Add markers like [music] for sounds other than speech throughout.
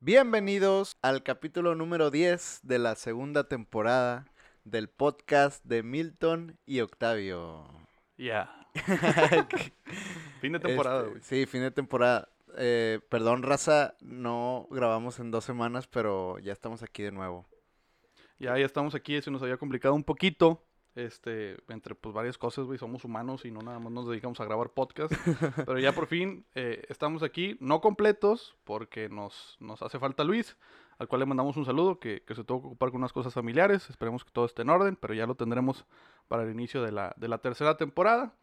Bienvenidos al capítulo número 10 de la segunda temporada del podcast de Milton y Octavio. Ya. [laughs] fin de temporada, Este, güey. sí, fin de temporada. Eh, perdón, raza, no grabamos en dos semanas, pero ya estamos aquí de nuevo. Ya, ya estamos aquí, se nos había complicado un poquito. Este, entre pues varias cosas, güey, somos humanos y no nada más nos dedicamos a grabar podcast. [laughs] pero ya por fin eh, estamos aquí, no completos, porque nos, nos hace falta Luis, al cual le mandamos un saludo, que, que se tuvo que ocupar con unas cosas familiares. Esperemos que todo esté en orden, pero ya lo tendremos para el inicio de la, de la tercera temporada.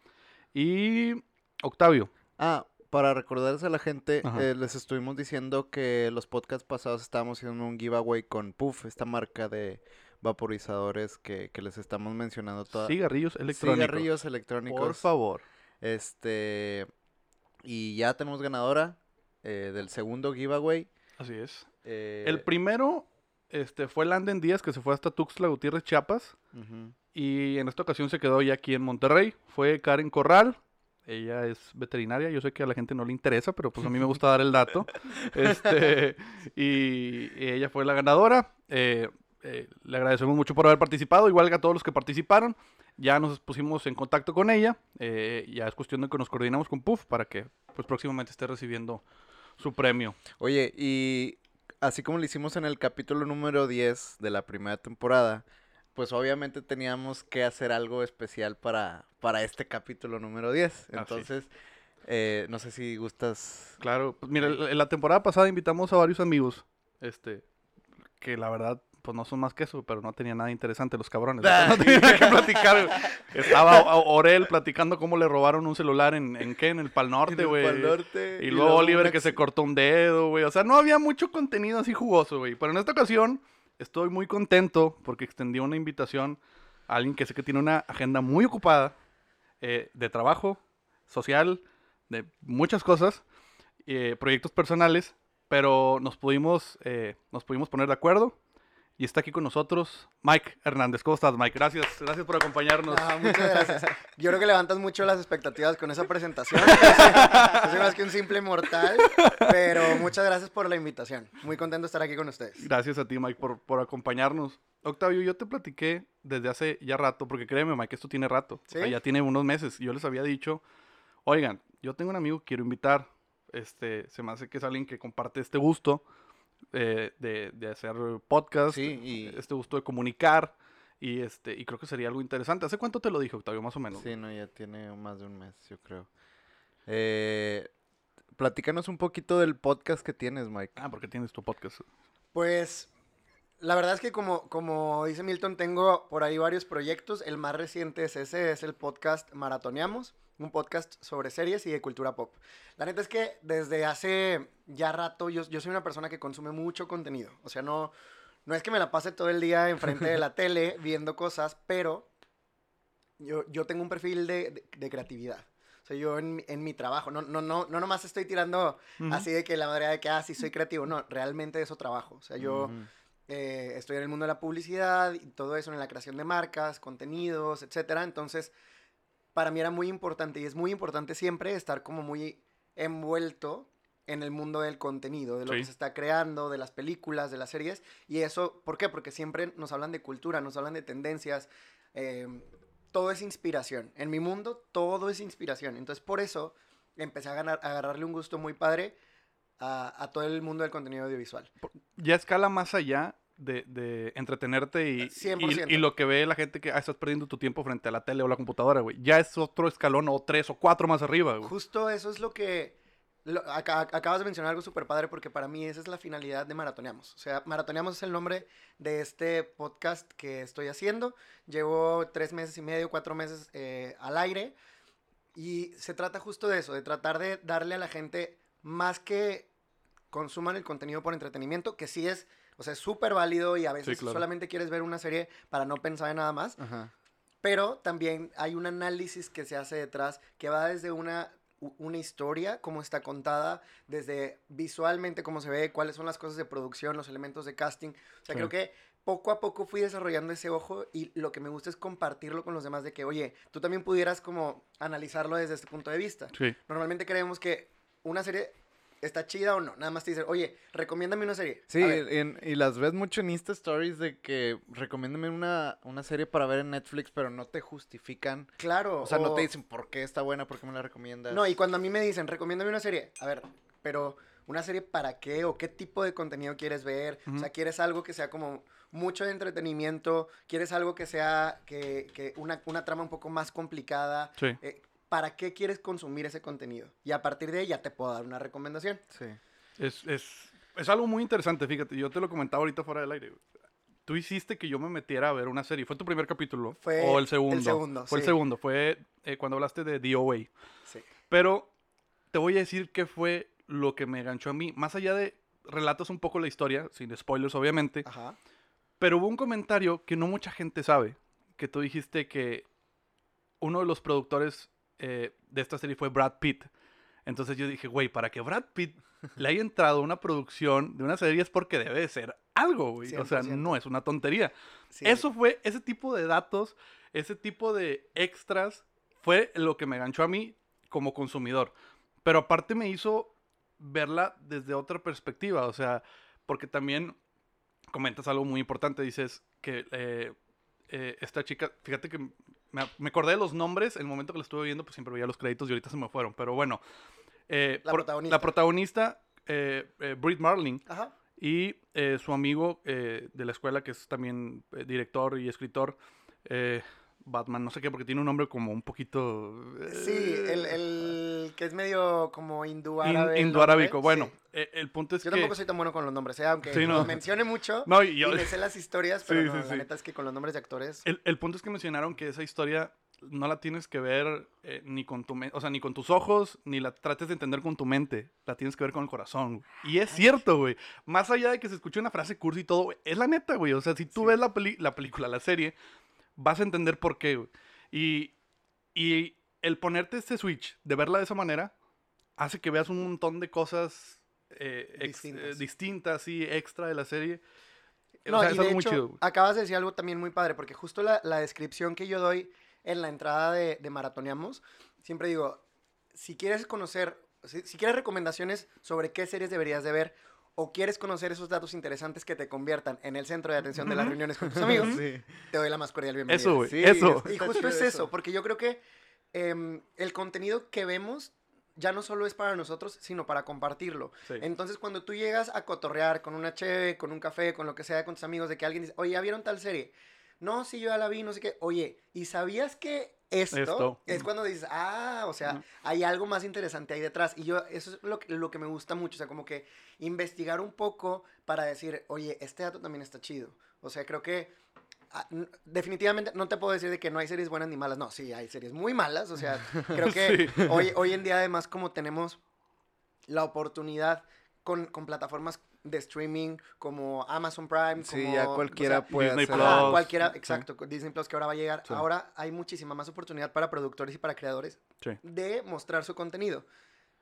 Y Octavio, Ah, para recordarles a la gente, eh, les estuvimos diciendo que los podcasts pasados estábamos haciendo un giveaway con Puff, esta marca de vaporizadores que, que les estamos mencionando toda. cigarrillos electrónicos. Cigarrillos electrónicos. Por favor. Este. Y ya tenemos ganadora eh, del segundo giveaway. Así es. eh, El primero este, fue Landen Díaz, que se fue hasta Tuxtla Gutiérrez, Chiapas. Y en esta ocasión se quedó ya aquí en Monterrey. Fue Karen Corral. Ella es veterinaria. Yo sé que a la gente no le interesa, pero pues a mí me gusta dar el dato. [laughs] Este, y, y ella fue la ganadora. Eh, eh, le agradecemos mucho por haber participado, igual que a todos los que participaron. Ya nos pusimos en contacto con ella. eh, ya es cuestión de que nos coordinamos con Puff para que pues próximamente esté recibiendo su premio. Oye, y así como lo hicimos en el capítulo número 10 de la primera temporada, pues obviamente teníamos que hacer algo especial para, para este capítulo número 10. Entonces, eh, no sé si gustas. Claro, pues mira, en la temporada pasada invitamos a varios amigos, este, que la verdad, pues no son más que eso, pero no tenía nada interesante los cabrones. [laughs] No tenía nada que platicar. güey. [laughs] Estaba Orel platicando cómo le robaron un celular en, en qué, en el Pal Norte, güey. Y luego Oliver que se cortó un dedo, güey. O sea, no había mucho contenido así jugoso, güey. Pero en esta ocasión estoy muy contento porque extendí una invitación a alguien que sé que tiene una agenda muy ocupada eh, de trabajo, social, de muchas cosas, eh, proyectos personales, pero nos pudimos, eh, nos pudimos poner de acuerdo. Y está aquí con nosotros Mike Hernández. ¿Cómo estás, Mike? Gracias, gracias por acompañarnos. Ah, muchas gracias. [laughs] Yo creo que levantas mucho las expectativas con esa presentación. [laughs] Soy más que un simple mortal, pero muchas gracias por la invitación. Muy contento de estar aquí con ustedes. Gracias a ti, Mike, por, por acompañarnos. Octavio, yo te platiqué desde hace ya rato, porque créeme, Mike, esto tiene rato. O sea, ¿Sí? ya tiene unos meses. Yo les había dicho, oigan, yo tengo un amigo que quiero invitar. Este, se me hace que es alguien que comparte este gusto eh, de, de hacer podcast, Sí, y- este gusto de comunicar. Y, este, y creo que sería algo interesante. ¿Hace cuánto te lo dije, Octavio, más o menos? Sí, no, ya tiene más de un mes, yo creo. Eh, platícanos un poquito del podcast que tienes, Mike. Ah, porque tienes tu podcast. Pues la verdad es que como, como dice Milton, tengo por ahí varios proyectos. El más reciente es ese, es el podcast Maratoneamos, un podcast sobre series y de cultura pop. La neta es que desde hace ya rato yo, yo soy una persona que consume mucho contenido. O sea, no, no es que me la pase todo el día enfrente de la [laughs] tele viendo cosas, pero yo, yo tengo un perfil de, de- de creatividad. O sea, yo en, en mi trabajo, no, no, no, no nomás estoy tirando así de que la madre de que, ah, sí, soy creativo. No, realmente eso trabajo. O sea, yo. Eh, estoy en el mundo de la publicidad y todo eso, en la creación de marcas, contenidos, etcétera. Entonces, para mí era muy importante y es muy importante siempre estar como muy envuelto en el mundo del contenido, de lo Sí. que se está creando, de las películas, de las series. Y eso, ¿por qué? Porque siempre nos hablan de cultura, nos hablan de tendencias. eh, todo es inspiración. En mi mundo, todo es inspiración. Entonces, por eso empecé a, ganar, a agarrarle un gusto muy padre a, a todo el mundo del contenido audiovisual. ya escala más allá de, de entretenerte y, y, 100%. y lo que ve la gente que ah, estás perdiendo tu tiempo frente a la tele o la computadora, güey. Ya es otro escalón o tres o cuatro más arriba, güey. Justo eso es lo que... lo- aca- acabas de mencionar algo súper padre porque para mí esa es la finalidad de Maratoneamos. O sea, Maratoneamos es el nombre de este podcast que estoy haciendo. Llevo tres meses y medio, cuatro meses eh, al aire. Y se trata justo de eso, de tratar de darle a la gente más que consuman el contenido por entretenimiento, que sí es, o sea, es súper válido y a veces claro. solamente quieres ver una serie para no pensar en nada más. Ajá. Pero también hay un análisis que se hace detrás que va desde una, una historia, cómo está contada, desde visualmente cómo se ve, cuáles son las cosas de producción, los elementos de casting. O sea, Sí. creo que poco a poco fui desarrollando ese ojo y lo que me gusta es compartirlo con los demás de que, oye, tú también pudieras como analizarlo desde este punto de vista. Sí. Normalmente creemos que una serie ¿está chida o no? Nada más te dicen, oye, recomiéndame una serie. Sí, en- y las ves mucho en Insta Stories de que recomiéndame una, una serie para ver en Netflix, pero no te justifican. claro. O sea, no te dicen por qué está buena, por qué me la recomiendas. No, y cuando a mí me dicen, recomiéndame una serie, a ver, pero ¿una serie para qué? ¿O qué tipo de contenido quieres ver? O sea. ¿quieres algo que sea como mucho de entretenimiento? ¿Quieres algo que sea que, que una, una trama un poco más complicada? Sí. Eh, ¿Para qué quieres consumir ese contenido? Y a partir de ahí ya te puedo dar una recomendación. Sí. Es, es, es algo muy interesante, fíjate. Yo te lo comentaba ahorita fuera del aire. Tú hiciste que yo me metiera a ver una serie. ¿Fue tu primer capítulo? Fue ¿O el el segundo? segundo, Fue el segundo. Fue eh, cuando hablaste de DOA. Sí. Pero te voy a decir qué fue lo que me ganchó a mí. Más allá de relatas un poco la historia, sin spoilers obviamente. Ajá. Pero hubo un comentario que no mucha gente sabe. Que tú dijiste que uno de los productores eh, de esta serie fue Brad Pitt. Entonces yo dije, güey, para que Brad Pitt [laughs] le haya entrado a una producción de una serie es porque debe de ser algo, güey. O sea, 100%. no es una tontería. Sí. Eso fue, ese tipo de datos, ese tipo de extras, fue lo que me ganchó a mí como consumidor. Pero aparte me hizo verla desde otra perspectiva, o sea, porque también comentas algo muy importante, dices que eh, eh, esta chica, fíjate que me, me acordé de los nombres, el momento que la estuve viendo, pues siempre veía los créditos y ahorita se me fueron, pero bueno. eh, La por- protagonista. La protagonista, eh, eh, Brit Marling, Ajá. y eh, su amigo de la escuela, que es también director y escritor, eh, Batman, no sé qué, porque tiene un nombre como un poquito... Sí, el, el que es medio como hindú in- árabe. indoarábico. nombre, Bueno, sí. eh, el punto es Yo que... tampoco soy tan bueno con los nombres, ¿eh? aunque Sí, no. los mencione mucho. No, y yo- Y me sé las historias, pero Sí, no, la neta es que con los nombres de actores. El, el punto es que mencionaron que esa historia no la tienes que ver eh, ni con tu o sea, ni con tus ojos, ni la trates de entender con tu mente. La tienes que ver con el corazón. güey. Y es cierto, güey. Más allá de que se escuche una frase cursi y todo, güey, es la neta, güey. O sea, si tú ves la, peli- la película, la serie, vas a entender por qué, güey. Y, y el ponerte este switch de verla de esa manera hace que veas un montón de cosas eh, ex- eh, Distintas. distintas, sí, extra de la serie. O No, sea, y es de algo muy hecho, chido. acabas de decir algo también muy padre, porque justo la, la descripción que yo doy en la entrada de, de Maratoneamos, siempre digo, si quieres conocer, si, si quieres recomendaciones sobre qué series deberías de ver, o quieres conocer esos datos interesantes que te conviertan en el centro de atención de las reuniones con tus [laughs] amigos, Sí. te doy la más cordial bienvenida. Eso, güey. Sí, eso. es- Y justo es eso. porque yo creo que em, el contenido que vemos ya no solo es para nosotros, sino para compartirlo. Sí. Entonces, cuando tú llegas a cotorrear con una cheve, con un café, con lo que sea, con tus amigos, de que alguien dice, oye, ¿ya vieron tal serie? No, sí, yo ya la vi, no sé qué. Oye, ¿y sabías que esto, Esto. es cuando dices, ah, o sea, hay algo más interesante ahí detrás? Y yo, eso es lo que, lo que me gusta mucho, o sea, como que investigar un poco para decir, oye, este dato también está chido. O sea, creo que definitivamente no te puedo decir de que no hay series buenas ni malas. No, sí, hay series muy malas. O sea, [laughs] creo que Sí. hoy, hoy en día además como tenemos la oportunidad con, con plataformas de streaming como Amazon Prime, Sí, como, ya o cualquiera sea, puede Disney hacer. Plus. Cualquiera, sí. exacto, con Disney Plus que ahora va a llegar. Sí. Ahora hay muchísima más oportunidad para productores y para creadores Sí. de mostrar su contenido.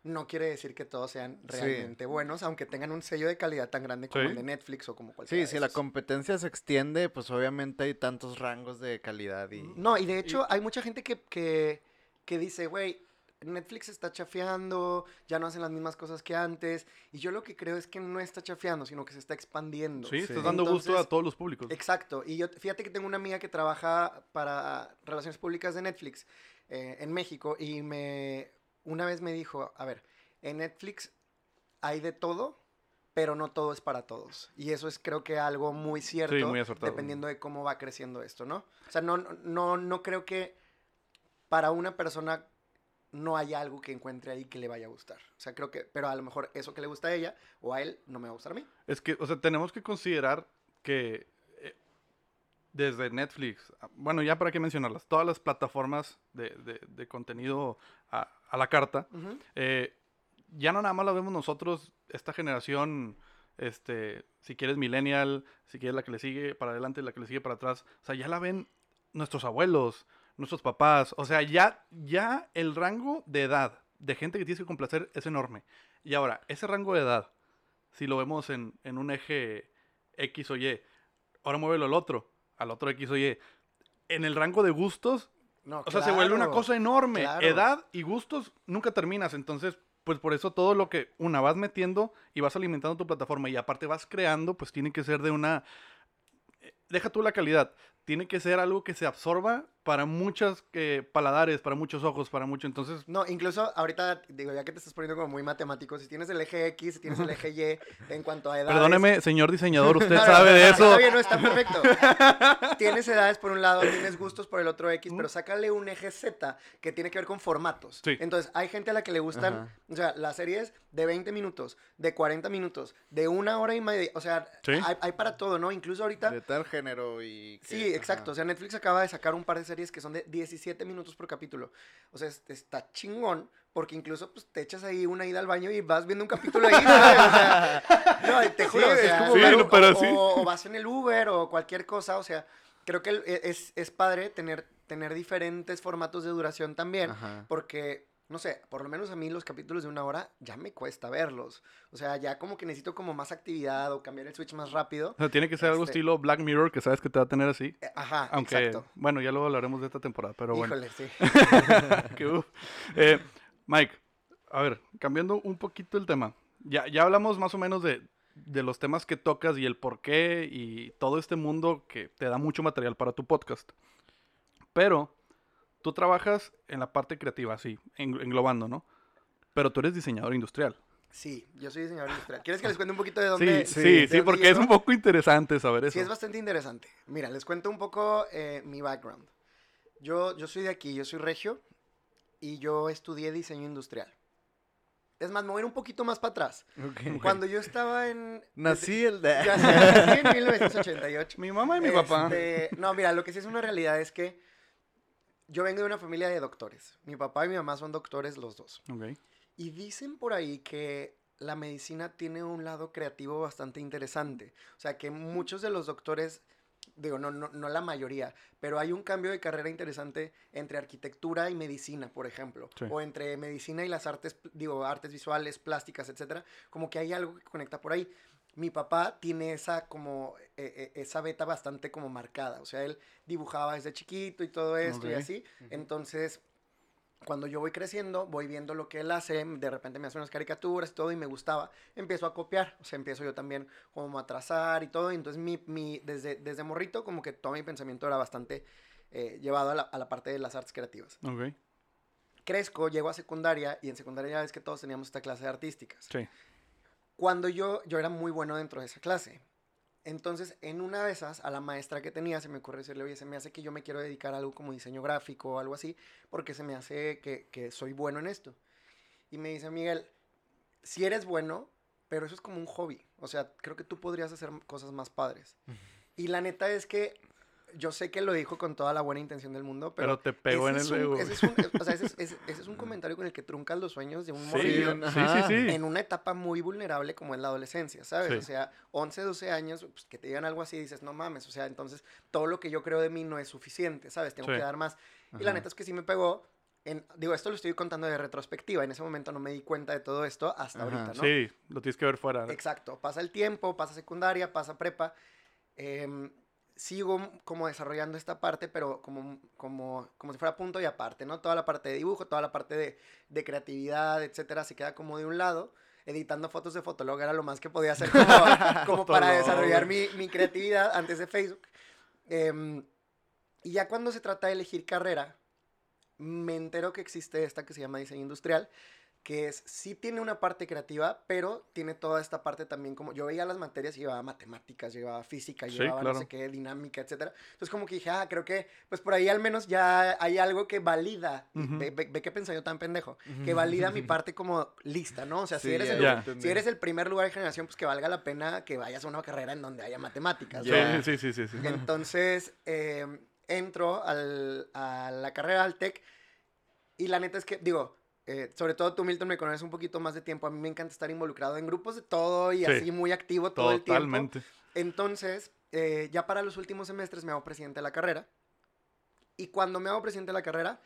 No quiere decir que todos sean Sí. realmente buenos, aunque tengan un sello de calidad tan grande como Sí. el de Netflix o como cualquiera Sí, de si la competencia se extiende, pues obviamente hay tantos rangos de calidad y... No, y de hecho hay mucha gente que, que, que dice, güey, Netflix está chafeando, ya no hacen las mismas cosas que antes. Y yo lo que creo es que no está chafeando, sino que se está expandiendo. Sí, Sí. estás dando gusto a todos los públicos. Exacto. Y yo, fíjate que tengo una amiga que trabaja para relaciones públicas de Netflix eh, en México y me una vez me dijo, a ver, en Netflix hay de todo, pero no todo es para todos. Y eso es creo que algo muy cierto, muy acertado. dependiendo de cómo va creciendo esto, ¿no? O sea, no, no, no creo que para una persona no haya algo que encuentre ahí que le vaya a gustar. O sea, creo que, pero a lo mejor eso que le gusta a ella o a él no me va a gustar a mí. Es que, o sea, tenemos que considerar que desde Netflix, ah, bueno, ya para qué mencionarlas, todas las plataformas de, de- de contenido a, a la carta, eh, ya no nada más la vemos nosotros, esta generación, este, si quieres millennial, si quieres la que le sigue para adelante, la que le sigue para atrás, o sea, ya la ven nuestros abuelos, nuestros papás, o sea, ya, ya el rango de edad de gente que tienes que complacer es enorme. Y ahora, ese rango de edad, si lo vemos en, en un eje X o Y, ahora muévelo al otro, al otro X o Y. En el rango de gustos, No, o sea, se vuelve una cosa enorme. claro. Edad y gustos nunca terminas. Entonces, pues por eso todo lo que una vas metiendo y vas alimentando tu plataforma y aparte vas creando, pues tiene que ser de una... eh, Deja tú la calidad, tiene que ser algo que se absorba para muchos eh, paladares, para muchos ojos, para mucho. Entonces, No, incluso ahorita, digo, ya que te estás poniendo como muy matemático, si tienes el eje X, si tienes el eje Y, en cuanto a edades... perdóneme, señor diseñador, usted [laughs] No, no, sabe de está eso. bien, no, está perfecto. [laughs] tienes edades por un lado, tienes gustos por el otro X, pero sácale un eje Z que tiene que ver con formatos. Sí. Entonces, hay gente a la que le gustan, Ajá. o sea, las series de 20 minutos, de 40 minutos, de una hora y media, o sea, Sí. hay, hay para todo, ¿no? Incluso ahorita... De tal género y... que- Sí, exacto. O sea, Netflix acaba de sacar un par de series que son de 17 minutos por capítulo. O sea, es- está chingón porque incluso pues, te echas ahí una ida al baño y vas viendo un capítulo ahí. ¿sabes? O sea, [laughs] no, te juro, Sí, o es sea, como Sí, ver- no, pero o, sí. o- o vas en el Uber o cualquier cosa. O sea, creo que e, es, es padre tener, tener diferentes formatos de duración también Ajá. porque... No sé, por lo menos a mí los capítulos de una hora ya me cuesta verlos. O sea, ya como que necesito como más actividad o cambiar el switch más rápido. O sea, tiene que ser algo Este- estilo Black Mirror, que sabes que te va a tener así. Eh, Ajá, Aunque, exacto. bueno, ya luego hablaremos de esta temporada, pero bueno. Híjole, sí. [laughs] Que, uf. Eh, Mike, a ver, cambiando un poquito el tema. Ya, ya hablamos más o menos de, de los temas que tocas y el por qué y todo este mundo que te da mucho material para tu podcast. Pero tú trabajas en la parte creativa, sí, en- englobando, ¿no? Pero tú eres diseñador industrial. Sí, yo soy diseñador industrial. ¿Quieres que les cuente un poquito de Sí, dónde? sí, de sí, dónde porque es un poco interesante saber eso. Sí, es bastante interesante. Mira, les cuento un poco eh, mi background. Yo, yo soy de aquí, yo soy regio y yo estudié diseño industrial. Es más, me voy a ir un poquito más para atrás. Ok. Cuando yo estaba en... Nací el de... Ya nací en 1988. Mi mamá y mi papá. Este, No, mira, lo que sí es una realidad es que yo vengo de una familia de doctores. Mi papá y mi mamá son doctores los dos. Ok. Y dicen por ahí que la medicina tiene un lado creativo bastante interesante. O sea, que muchos de los doctores, digo, no, no, no la mayoría, pero hay un cambio de carrera interesante entre arquitectura y medicina, por ejemplo. Sí. O entre medicina y las artes, digo, artes visuales, plásticas, etcétera. Como que hay algo que conecta por ahí. Mi papá tiene esa como, eh, eh, esa beta bastante como marcada. O sea, él dibujaba desde chiquito y todo esto y así. Entonces, cuando yo voy creciendo, voy viendo lo que él hace, de repente me hace unas caricaturas y todo y me gustaba, empiezo a copiar, o sea, empiezo yo también como a trazar y todo, y entonces mi, mi, desde, desde morrito como que todo mi pensamiento era bastante eh, llevado a la, a la parte de las artes creativas. Ok. Crezco, llego a secundaria y en secundaria ya ves que todos teníamos esta clase de artísticas. Sí. Cuando yo, yo era muy bueno dentro de esa clase. Entonces, en una de esas, a la maestra que tenía, se me ocurrió decirle, oye, se me hace que yo me quiero dedicar a algo como diseño gráfico o algo así, porque se me hace que, que soy bueno en esto. Y me dice, Miguel, si eres bueno, pero eso es como un hobby. O sea, creo que tú podrías hacer cosas más padres. Y la neta es que yo sé que lo dijo con toda la buena intención del mundo, pero... Pero te pegó en el ego. ese es un- o sea, ese es- ese- ese es un [laughs] comentario con el que truncas los sueños de un Sí, sí, sí, ajá. en una etapa muy vulnerable como es la adolescencia, ¿sabes? O sea, 11, 12 años, pues, que te digan algo así, dices, no mames, o sea, entonces todo lo que yo creo de mí no es suficiente, ¿sabes? Tengo que dar más. Y la Ajá. neta es que sí me pegó. En, digo, esto lo estoy contando de retrospectiva. En ese momento no me di cuenta de todo esto hasta Ajá. ahorita, ¿no? Sí, lo tienes que ver fuera. Exacto. Pasa el tiempo, pasa secundaria, pasa prepa. em, sigo como desarrollando esta parte, pero como, como, como si fuera punto y aparte, ¿no? Toda la parte de dibujo, toda la parte de, de creatividad, etcétera, se queda como de un lado. Editando fotos de Fotolog era lo más que podía hacer como, [laughs] como para desarrollar mi, mi creatividad antes de Facebook. Em, y ya cuando se trata de elegir carrera, me entero que existe esta que se llama diseño industrial, que es, sí tiene una parte creativa, pero tiene toda esta parte también como, yo veía las materias y llevaba matemáticas, llevaba física, Sí, llevaba no claro. sé qué, dinámica, etcétera. Entonces como que dije, ah, creo que, pues por ahí al menos ya hay algo que valida, ve, ve- ve qué pensé yo tan pendejo, que valida mi [laughs] parte como lista, ¿no? O sea, si, eres el, ya entendí. si eres el primer lugar de generación, pues que valga la pena que vayas a una carrera en donde haya matemáticas. Sí, ¿no? Ya. sí, sí, sí, sí. Entonces, eh, entro al- a la carrera al TEC y la neta es que, digo, eh, sobre todo tú, Milton, me conoces un poquito más de tiempo. A mí me encanta estar involucrado en grupos de todo y Sí. así muy activo todo el tiempo. Totalmente. Entonces, eh, ya para los últimos semestres me hago presidente de la carrera. Y cuando me hago presidente de la carrera,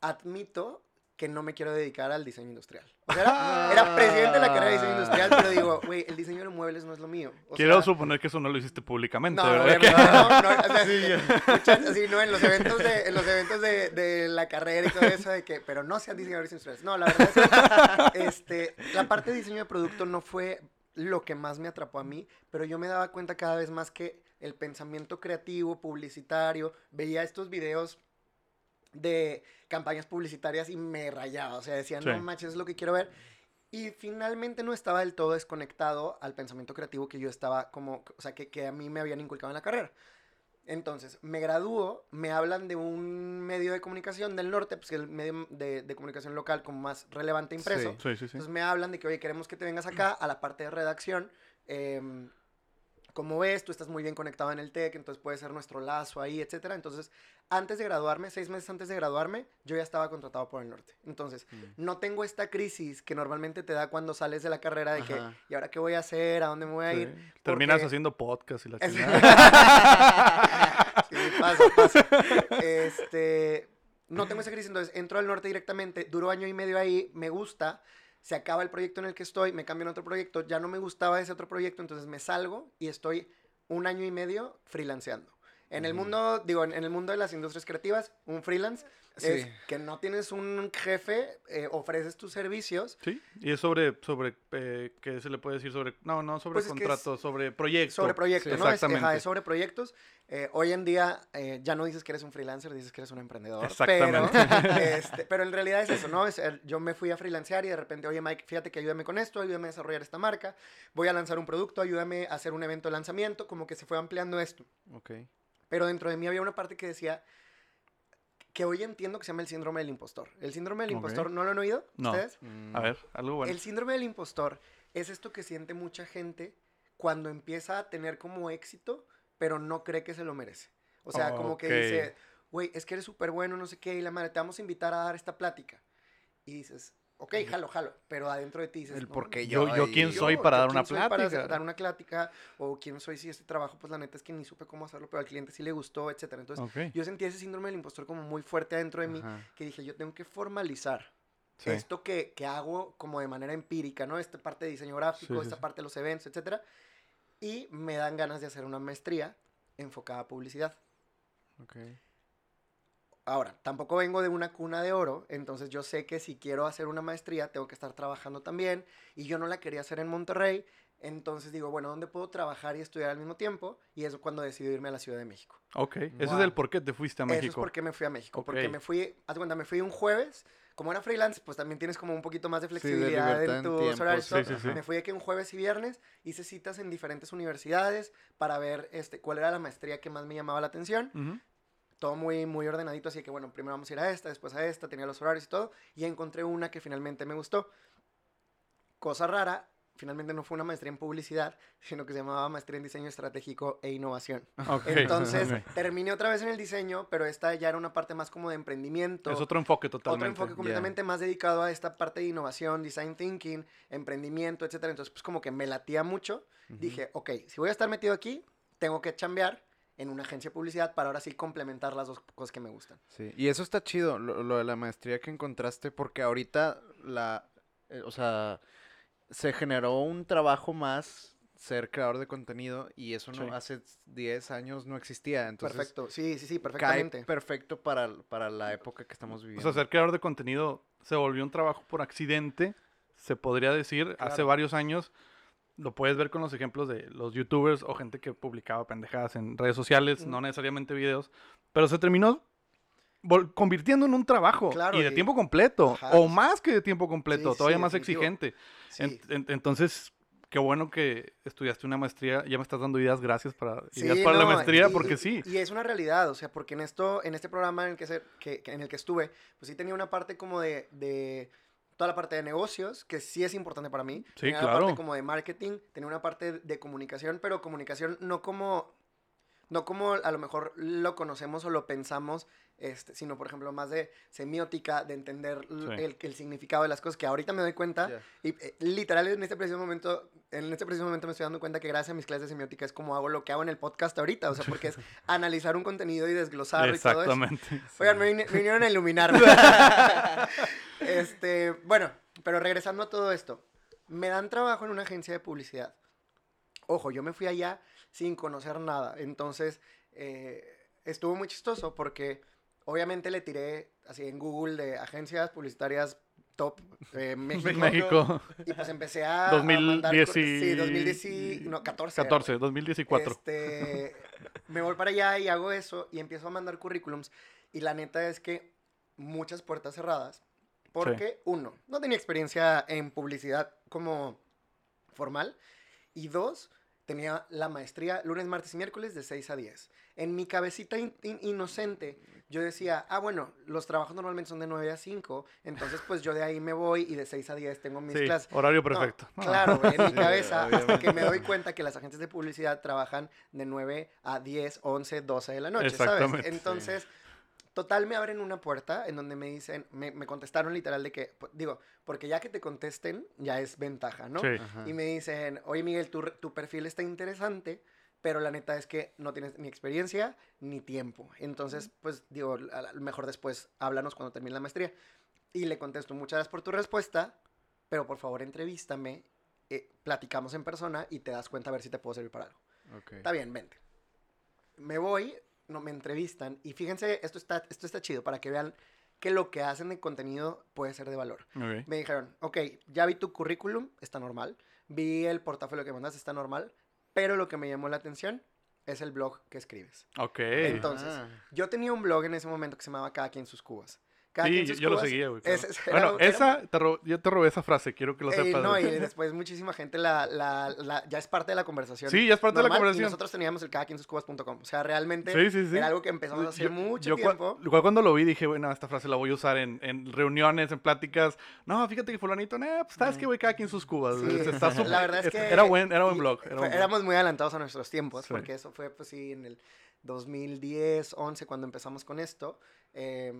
admito que no me quiero dedicar al diseño industrial. O sea, era, era presidente de la carrera de diseño industrial, pero digo, güey, el diseño de muebles no es lo mío. O Quiero sea, suponer que eso no lo hiciste públicamente, no, ¿verdad? obviamente [laughs] no, no, o sea, muchas- así, no, en los eventos de, en los eventos de, de la carrera y todo eso, de que, pero no sean diseñadores industriales. No, la verdad es que, este, la parte de diseño de producto no fue lo que más me atrapó a mí, pero yo me daba cuenta cada vez más que el pensamiento creativo, publicitario, veía estos videos de campañas publicitarias y me rayaba, o sea, decía, no Sí. manches, es lo que quiero ver. Y finalmente no estaba del todo desconectado al pensamiento creativo que yo estaba como, o sea, que, que a mí me habían inculcado en la carrera. Entonces, me gradúo, me hablan de un medio de comunicación del norte, pues que es el medio de, de comunicación local como más relevante impreso. Sí. Sí, sí. Entonces me hablan de que, oye, queremos que te vengas acá a la parte de redacción. em, como ves, tú estás muy bien conectado en el TEC, entonces puede ser nuestro lazo ahí, etcétera. Entonces, antes de graduarme, seis meses antes de graduarme, yo ya estaba contratado por el norte. Entonces, no tengo esta crisis que normalmente te da cuando sales de la carrera de que. ¿y ahora qué voy a hacer? ¿A dónde me voy a Sí. ir? Terminas Porque- haciendo podcast y la [laughs] chingada. sí, pasa, pasa. [laughs] Este, no tengo esa crisis, entonces entro al norte directamente, duro año y medio ahí, me gusta, se acaba el proyecto en el que estoy, me cambian a otro proyecto, ya no me gustaba ese otro proyecto, entonces me salgo y estoy un año y medio freelanceando. En el mundo, digo, en, en el mundo de las industrias creativas, un freelance es Sí. que no tienes un jefe, eh, ofreces tus servicios Sí, y es sobre, sobre eh, ¿qué se le puede decir? sobre No, no sobre Pues es que es contrato, sobre proyecto. Sobre proyectos, Sí, ¿no? Es- exactamente. Es, sobre proyectos. Eh, hoy en día eh, ya no dices que eres un freelancer, dices que eres un emprendedor. Exactamente. Pero, [laughs] este, pero en realidad es eso, ¿no? Es, yo me fui a freelancear y de repente, oye Mike, fíjate que ayúdame con esto, ayúdame a desarrollar esta marca, voy a lanzar un producto, ayúdame a hacer un evento de lanzamiento, como que se fue ampliando esto. Ok. Pero dentro de mí había una parte que decía que hoy entiendo que se llama el síndrome del impostor. El síndrome del impostor, ¿no lo han oído No. ustedes? Mm, A ver, algo bueno. El síndrome del impostor es esto que siente mucha gente cuando empieza a tener como éxito, pero no cree que se lo merece. O sea, como que dice, güey, es que eres súper bueno, no sé qué, y la madre, te vamos a invitar a dar esta plática. Y dices, ok, jalo, jalo, pero adentro de ti dices, El "No por qué mames, Yo- yo y- quién yo, soy para yo dar una para plática. hacer- dar una plática, o quién soy si este trabajo, pues la neta es que ni supe cómo hacerlo, pero al cliente sí le gustó, etcétera. Entonces, Ok. yo sentía ese síndrome del impostor como muy fuerte adentro de mí, Ajá. que dije, yo tengo que formalizar Sí. esto que, que hago como de manera empírica, ¿no? Esta parte de diseño gráfico, Sí, esta sí. parte de los eventos, etcétera. Y me dan ganas de hacer una maestría enfocada a publicidad. Ok. Ahora, tampoco vengo de una cuna de oro, entonces yo sé que si quiero hacer una maestría tengo que estar trabajando también y yo no la quería hacer en Monterrey, entonces digo, bueno, ¿dónde puedo trabajar y estudiar al mismo tiempo? Y eso cuando decidí irme a la Ciudad de México. Ok, ese es Wow. el por qué te fuiste a Eso es México. porque me fui a México, porque Ok. me fui, haz cuenta, me fui un jueves, como era freelance, pues también tienes como un poquito más de Sí, de flexibilidad en tus horarios. sí, sí, sí. Me fui de que un jueves y viernes hice citas en diferentes universidades para ver este, cuál era la maestría que más me llamaba la atención. Ujú. Todo muy, muy ordenadito, así que bueno, primero vamos a ir a esta, después a esta, tenía los horarios y todo, y encontré una que finalmente me gustó. Cosa rara, finalmente no fue una maestría en publicidad, [laughs] sino que se llamaba maestría en diseño estratégico e innovación. Ok, Entonces, [laughs] ok. terminé otra vez en el diseño, pero esta ya era una parte más como de emprendimiento. Es otro enfoque otro totalmente. enfoque completamente más dedicado a esta parte de innovación, design thinking, emprendimiento, etcétera. Entonces, pues como que me latía mucho. Dije, ok, si voy a estar metido aquí, tengo que chambear en una agencia de publicidad para ahora sí complementar las dos cosas que me gustan. Sí, y eso está chido, lo, lo de la maestría que encontraste, porque ahorita la, eh, o sea, se generó un trabajo más ser creador de contenido y eso no Sí. hace 10 años no existía, entonces Perfecto, sí, sí, sí, cae perfectamente. perfecto para, para la época que estamos O viviendo. sea, ser creador de contenido se volvió un trabajo por accidente, se podría decir, hace varios años. Lo puedes ver con los ejemplos de los youtubers o gente que publicaba pendejadas en redes sociales, no necesariamente videos, pero se terminó convirtiendo en un trabajo Claro, y de y- tiempo completo, Ajá, o más que de tiempo completo, Sí, todavía sí, más definitivo. exigente. Sí. En- en- entonces, qué bueno que estudiaste una maestría, ya me estás dando ideas, gracias para, ideas para la maestría, y- porque sí. Y es una realidad, o sea, porque en esto, en este programa en el que, se- que- que- en el que estuve, pues sí tenía una parte como de, de toda la parte de negocios, que sí es importante para mí. Sí, tenía la claro. parte como de marketing, tenía una parte de comunicación, pero comunicación no como No como a lo mejor lo conocemos o lo pensamos, este, sino por ejemplo más de semiótica, de entender Sí. el, el significado de las cosas, que ahorita me doy cuenta, y eh, literal en este preciso momento, en este preciso momento me estoy dando cuenta que gracias a mis clases de semiótica es como hago lo que hago en el podcast ahorita, o sea, porque es [laughs] analizar un contenido y desglosarlo y todo eso. Exactamente. Oigan, me, vinieron a iluminarme. [laughs] este, bueno, pero regresando a todo esto, me dan trabajo en una agencia de publicidad. Ojo, yo me fui allá sin conocer nada, entonces eh, estuvo muy chistoso porque obviamente le tiré así en Google de agencias publicitarias top eh, [laughs] México. México. Y pues empecé a, a mandar 2010 cor- Sí, y- 2010 y- no, 14. era, 14, güey. 2014. Este, me voy para allá y hago eso y empiezo a mandar currículums. Y la neta es que muchas puertas cerradas. Porque, uno, no tenía experiencia en publicidad como formal. Y dos, tenía la maestría lunes, martes y miércoles de 6 a 10. En mi cabecita in- in- inocente, yo decía, ah, bueno, los trabajos normalmente son de 9 a 5. Entonces, pues yo de ahí me voy y de 6 a 10 tengo mis Sí, clases. horario No, perfecto. [laughs] claro, güey, en mi Sí, cabeza, hasta que me doy cuenta que las agencias de publicidad trabajan de 9 a 10, 11, 12 de la noche, ¿sabes? sí. Total, me abren una puerta en donde me dicen, me, me contestaron literal de que, digo, porque ya que te contesten, ya es ventaja, ¿no? Sí. Y me dicen, oye Miguel, tu, tu perfil está interesante, pero la neta es que no tienes ni experiencia ni tiempo. Entonces, pues digo, a lo mejor después háblanos cuando termine la maestría. Y le contesto, muchas gracias por tu respuesta, pero por favor entrevístame, eh, platicamos en persona y te das cuenta a ver si te puedo servir para algo. Ok. Está bien, vente. Me voy, no, me entrevistan y fíjense, esto está, esto está chido para que vean que lo que hacen de contenido puede ser de valor. Me dijeron, ok, ya vi tu currículum, está normal. Vi el portafolio que mandaste, está normal. Pero lo que me llamó la atención es el blog que escribes. Ok. Entonces, Ah. Yo tenía un blog en ese momento que se llamaba Cada quien sus cubas. Cada sí, yo, lo seguía, güey. es- claro. es- era- bueno, era- esa, te yo te robé esa frase, quiero que lo Eh, sepas. no, güey. y [laughs] después muchísima gente la, la, la- ya es parte de la conversación. Sí, ya es parte de la conversación. Y nosotros teníamos el cada quien sus cubas.com. O sea, realmente Sí, sí, sí. era algo que empezamos a hacer mucho yo cua- tiempo. igual cuando lo vi dije, bueno, esta frase la voy a usar en, en reuniones, en pláticas. No, fíjate que fulanito, no, pues sabes que güey, cada quien sus cubas. Está [laughs] la verdad es que... Era buen, era buen blog. fue- éramos muy adelantados a nuestros tiempos, porque eso fue, pues sí, en el 2010, 11, cuando empezamos con esto. eh,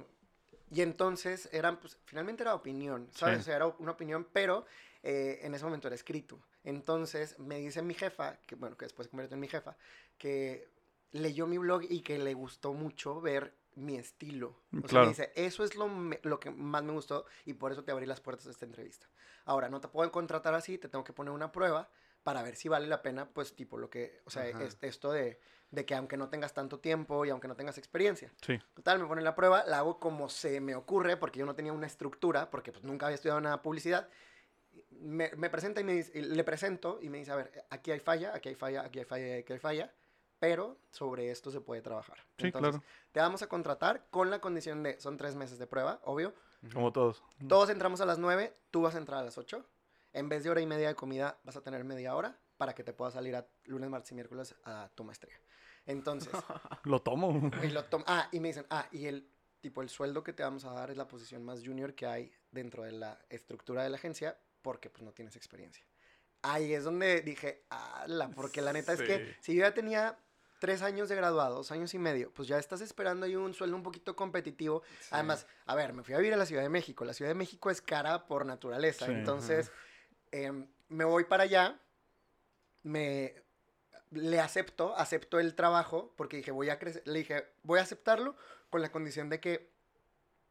y entonces, eran, pues, finalmente era opinión, ¿sabes? Sí. O sea, era una opinión, pero eh, en ese momento era escrito. Entonces, me dice mi jefa, que bueno, que después se convirtió en mi jefa, que leyó mi blog y que le gustó mucho ver mi estilo. O sea, Claro. me dice, eso es lo, me- lo que más me gustó y por eso te abrí las puertas de esta entrevista. Ahora, no te puedo contratar así, te tengo que poner una prueba para ver si vale la pena, pues, tipo, lo que, o sea, es- esto de, de que aunque no tengas tanto tiempo y aunque no tengas experiencia. Sí. Total, me ponen la prueba, la hago como se me ocurre, porque yo no tenía una estructura, porque pues nunca había estudiado nada de publicidad. Me, me presenta y me dice, y le presento y me dice, a ver, aquí hay falla, aquí hay falla, aquí hay falla, aquí hay falla, pero sobre esto se puede trabajar. Sí, Entonces, claro. te vamos a contratar con la condición de, son tres meses de prueba, obvio. Como todos. Todos entramos a las 9, tú vas a entrar a las 8. En vez de hora y media de comida, vas a tener media hora para que te puedas salir a lunes, martes y miércoles a tu maestría. Entonces, [laughs] Lo tomo. y lo tom- ah, y me dicen, ah, y el tipo, el sueldo que te vamos a dar es la posición más junior que hay dentro de la estructura de la agencia porque pues no tienes experiencia. Ahí es donde dije, ala, porque la neta es que Sí. si yo ya tenía tres años de graduado, dos años y medio, pues ya estás esperando ahí un sueldo un poquito competitivo. Sí. Además, a ver, me fui a vivir a la Ciudad de México. La Ciudad de México es cara por naturaleza. Sí. Entonces, em, me voy para allá, me le acepto, acepto el trabajo, porque dije, voy a crecer, le dije, voy a aceptarlo con la condición de que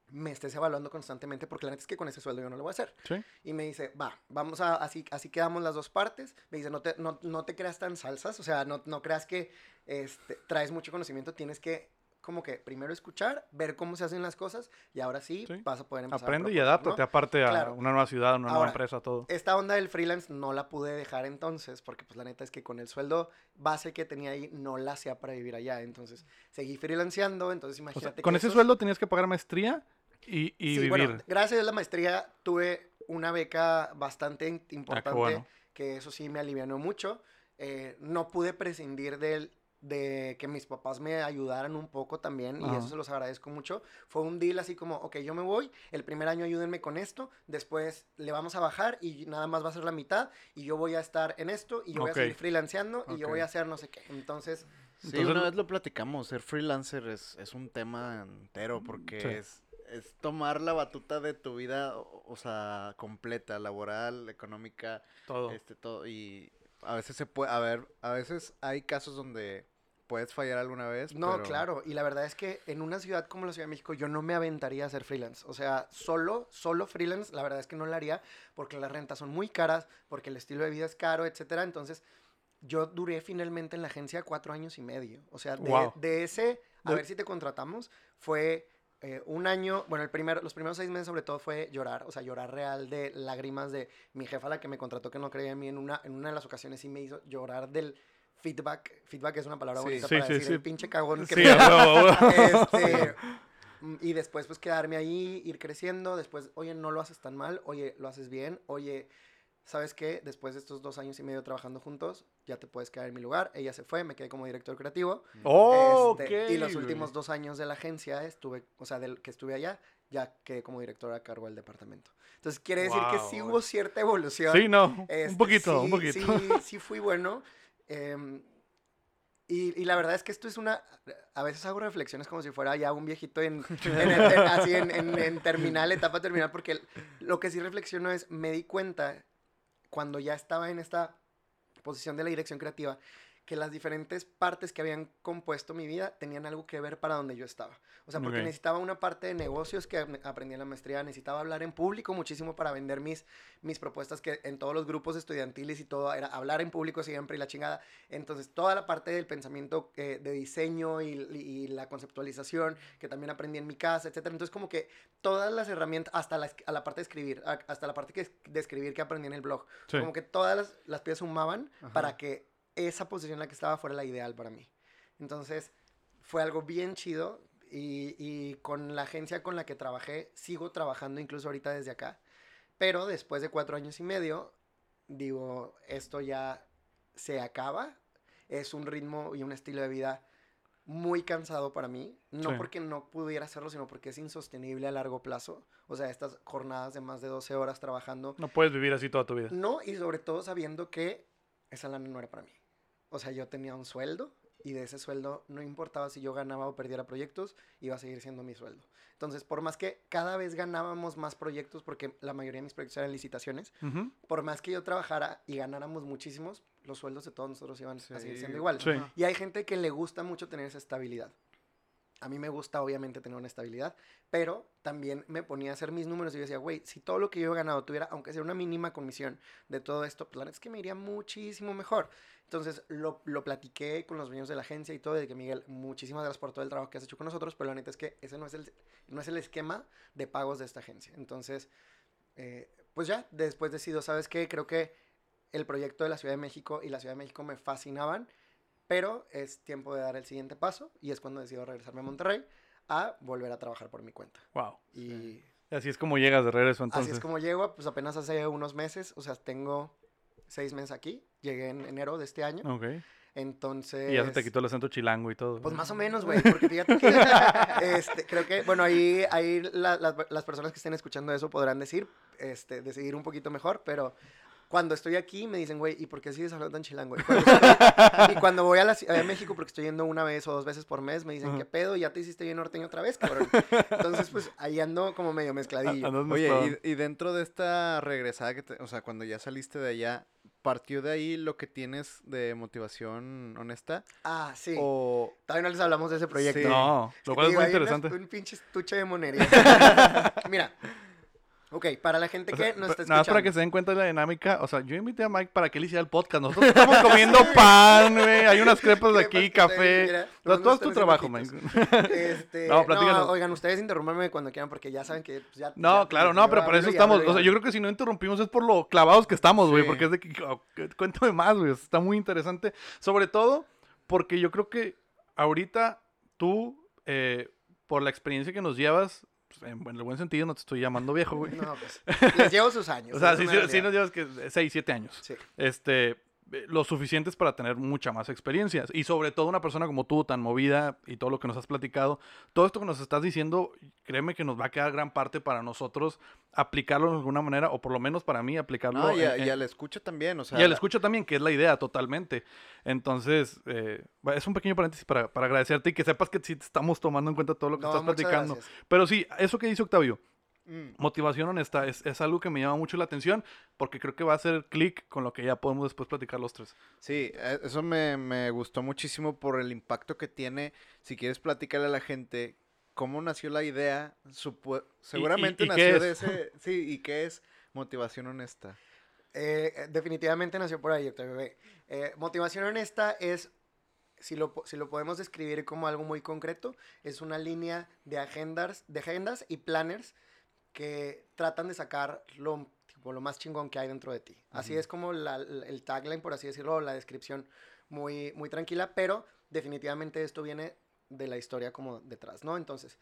me estés evaluando constantemente, porque la neta es que con ese sueldo yo no lo voy a hacer. Sí. Y me dice, va, vamos a, así, así quedamos las dos partes. Me dice, no te, no, no te creas tan salsas, o sea, no, no creas que este, traes mucho conocimiento, tienes que como que primero escuchar, ver cómo se hacen las cosas y ahora sí, Sí. vas a poder empezar. a Aprende y adáptate ¿no? aparte a Claro. una nueva ciudad, una nueva empresa, todo. Esta onda del freelance no la pude dejar entonces, porque pues la neta es que con el sueldo base que tenía ahí no la hacía para vivir allá. Entonces seguí freelanceando, entonces O sea, imagínate. con que ese esos- sueldo tenías que pagar maestría y, y Sí, vivir. bueno, gracias a la maestría tuve una beca bastante importante, Ah, bueno. que eso sí me alivianó mucho. Eh, no pude prescindir del, de que mis papás me ayudaran un poco también, y Ajá. eso se los agradezco mucho. Fue un deal así como, ok, yo me voy, el primer año ayúdenme con esto, después le vamos a bajar y nada más va a ser la mitad, y yo voy a estar en esto, y yo voy a seguir freelanceando, y yo voy a hacer no sé qué. Entonces, Sí, Entonces, una vez lo platicamos, ser freelancer es, es un tema entero porque Sí. es, es tomar la batuta de tu vida, o, o sea, completa, laboral, económica, todo. este, todo, y a veces se puede, a ver, a veces hay casos donde puedes fallar alguna vez, No, pero- claro, y la verdad es que en una ciudad como la Ciudad de México yo no me aventaría a ser freelance. O sea, solo, solo freelance, la verdad es que no lo haría porque las rentas son muy caras, porque el estilo de vida es caro, etcétera. Entonces, yo duré finalmente en la agencia cuatro años y medio. O sea, de, Wow. de ese, a De- ver si te contratamos, fue eh, un año, bueno, el primer, los primeros seis meses sobre todo fue llorar, o sea, llorar real de lágrimas de mi jefa, la que me contrató que no creía en mí, en una, en una de las ocasiones sí me hizo llorar del feedback. Feedback es una palabra Sí. bonita Sí, para sí, decir sí. el pinche cagón que Sí, me- [laughs] este, [laughs] mm, y después, pues, quedarme ahí, ir creciendo. Después, oye, no lo haces tan mal. Oye, lo haces bien. Oye, ¿sabes qué? Después de estos dos años y medio trabajando juntos, ya te puedes quedar en mi lugar. Ella se fue, me quedé como director creativo. Oh, Este, ok, y los últimos dos años de la agencia estuve, o sea, del que estuve allá, ya quedé como director a cargo del departamento. Entonces, quiere decir que sí Wow. hubo cierta evolución. Sí, no, Este, un poquito, un sí, poquito. Sí, sí fui bueno. Em, y, la verdad es que esto es una... A veces hago reflexiones como si fuera ya un viejito en, así en, terminal, etapa terminal, porque lo que sí reflexiono es, me di cuenta cuando ya estaba en esta posición de la dirección creativa, que las diferentes partes que habían compuesto mi vida tenían algo que ver para donde yo estaba. O sea, porque Ok. necesitaba una parte de negocios que ap- aprendí en la maestría, necesitaba hablar en público muchísimo para vender mis, mis propuestas, que en todos los grupos estudiantiles y todo era hablar en público siempre y la chingada. Entonces, toda la parte del pensamiento eh, de diseño y, y la conceptualización, que también aprendí en mi casa, etcétera. Entonces, como que todas las herramientas, hasta la, a la parte de escribir, a- hasta la parte que, de escribir que aprendí en el blog, Sí. como que todas las, las piezas sumaban Ajá. para que esa posición en la que estaba fuera la ideal para mí. Entonces, fue algo bien chido y, y con la agencia con la que trabajé, sigo trabajando incluso ahorita desde acá. Pero después de cuatro años y medio, digo, esto ya se acaba. Es un ritmo y un estilo de vida muy cansado para mí. No Sí. porque no pudiera hacerlo, sino porque es insostenible a largo plazo. O sea, estas jornadas de más de 12 horas trabajando. No puedes vivir así toda tu vida. No, y sobre todo sabiendo que esa lana no era para mí. O sea, yo tenía un sueldo y de ese sueldo no importaba si yo ganaba o perdiera proyectos, iba a seguir siendo mi sueldo. Entonces, por más que cada vez ganábamos más proyectos, porque la mayoría de mis proyectos eran licitaciones, por más que yo trabajara y ganáramos muchísimos, los sueldos de todos nosotros iban a seguir siendo igual. Sí. Y hay gente que le gusta mucho tener esa estabilidad. A mí me gusta, obviamente, tener una estabilidad, pero también me ponía a hacer mis números y yo decía, güey, si todo lo que yo he ganado tuviera, aunque sea una mínima comisión de todo esto, pues la neta es que me iría muchísimo mejor. Entonces lo, lo platiqué con los dueños de la agencia y todo, de que Miguel, muchísimas gracias por todo el trabajo que has hecho con nosotros, pero la neta es que ese no es el, no es el esquema de pagos de esta agencia. Entonces, eh, pues ya, después decido, ¿sabes qué? Creo que el proyecto de la Ciudad de México y la Ciudad de México me fascinaban, pero es tiempo de dar el siguiente paso y es cuando decido regresarme a Monterrey a volver a trabajar por mi cuenta. Wow. Y Así es como llegas de regreso entonces. así es como llego, pues apenas hace unos meses, o sea, tengo seis meses aquí, llegué en enero de este año, Ok. entonces... Y ya se te quitó el acento chilango y todo. Pues más o menos, güey, porque fíjate que [laughs] este, creo que, bueno, ahí, ahí la- la- las personas que estén escuchando eso podrán decir, este, decidir un poquito mejor, pero cuando estoy aquí me dicen, güey, ¿y por qué sigues hablando tan chilango? Y cuando, estoy- y cuando voy a la de México, porque estoy yendo una vez o dos veces por mes, me dicen, Ajá. ¿qué pedo? ¿Ya te hiciste bien norteño otra vez, cabrón? [laughs] Entonces, pues ahí ando como medio mezcladillo. Oye, mezclado. y, y dentro de esta regresada que te- o sea, cuando ya saliste de allá, ¿partió de ahí lo que tienes de motivación honesta? Ah, sí. O Todavía no les hablamos de ese proyecto. Sí. No, lo cual es muy unas- interesante. un pinche estuche de monería. [laughs] Mira. Ok, para la gente O que nos está pa- nada más escuchando. para que se den cuenta de la dinámica. O sea, yo invité a Mike para que él hiciera el podcast. Nosotros estamos [laughs] comiendo pan, güey. Hay unas crepas de aquí, café. nomás todo es tu trabajo, Mike. [laughs] Este, No, no, oigan, ustedes interrumpanme cuando quieran porque ya saben que pues, ya... No, ya- claro, no, pero para hablo eso estamos. O sea, yo creo que si no interrumpimos es por lo clavados que estamos, güey. Sí. Porque es de que. oh, cuéntame más, güey. Está muy interesante. Sobre todo porque yo creo que ahorita tú, eh, por la experiencia que nos llevas, en, en el buen sentido, no te estoy llamando viejo, güey. No, pues, les llevo sus años. [laughs] O sea, sí, sí, nos llevas que 6, 7 años. Sí. Este, lo suficientes para tener mucha más experiencia. Y sobre todo una persona como tú, tan movida y todo lo que nos has platicado, todo esto que nos estás diciendo, créeme que nos va a quedar gran parte para nosotros aplicarlo de alguna manera, o por lo menos para mí aplicarlo. No, y, en- a- y en- al escucha también, o sea. y al la- escucho también, que es la idea totalmente. Entonces, eh, es un pequeño paréntesis para, para agradecerte y que sepas que sí te estamos tomando en cuenta todo lo que No, estás platicando. gracias. Pero sí, eso que dice Octavio, Mm. motivación honesta, es, es algo que me llama mucho la atención porque creo que va a hacer clic con lo que ya podemos después platicar los tres. Sí, eh, eso me, me gustó muchísimo por el impacto que tiene. Si quieres platicarle a la gente cómo nació la idea, seguramente y nació es? de ese... [laughs] Sí, ¿y qué es motivación honesta? Eh, eh, definitivamente nació por ahí. Ve. Eh, motivación honesta es, si lo, si lo podemos describir como algo muy concreto, es una línea de agendas, de agendas y planners que tratan de sacar lo, tipo, lo más chingón que hay dentro de ti. Así es como la- la- el tagline, por así decirlo, la descripción muy, muy tranquila, pero definitivamente esto viene de la historia como detrás, ¿no? Entonces,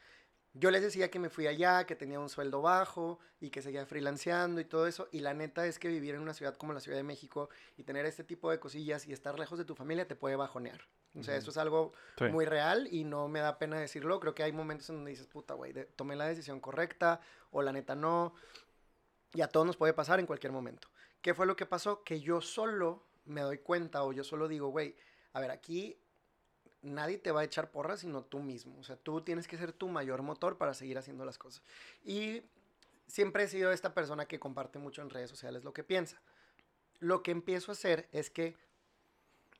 yo les decía que me fui allá, que tenía un sueldo bajo y que seguía freelanceando y todo eso. Y la neta es que vivir en una ciudad como la Ciudad de México y tener este tipo de cosillas y estar lejos de tu familia te puede bajonear. O sea, eso es algo Sí. muy real y no me da pena decirlo. Creo que hay momentos en donde dices, puta, güey, tomé la decisión correcta o la neta no. Y a todos nos puede pasar en cualquier momento. ¿Qué fue lo que pasó? Que yo solo me doy cuenta o yo solo digo, güey, a ver, aquí nadie te va a echar porras sino tú mismo. O sea, tú tienes que ser tu mayor motor para seguir haciendo las cosas. Y siempre he sido esta persona que comparte mucho en redes sociales lo que piensa. Lo que empiezo a hacer es que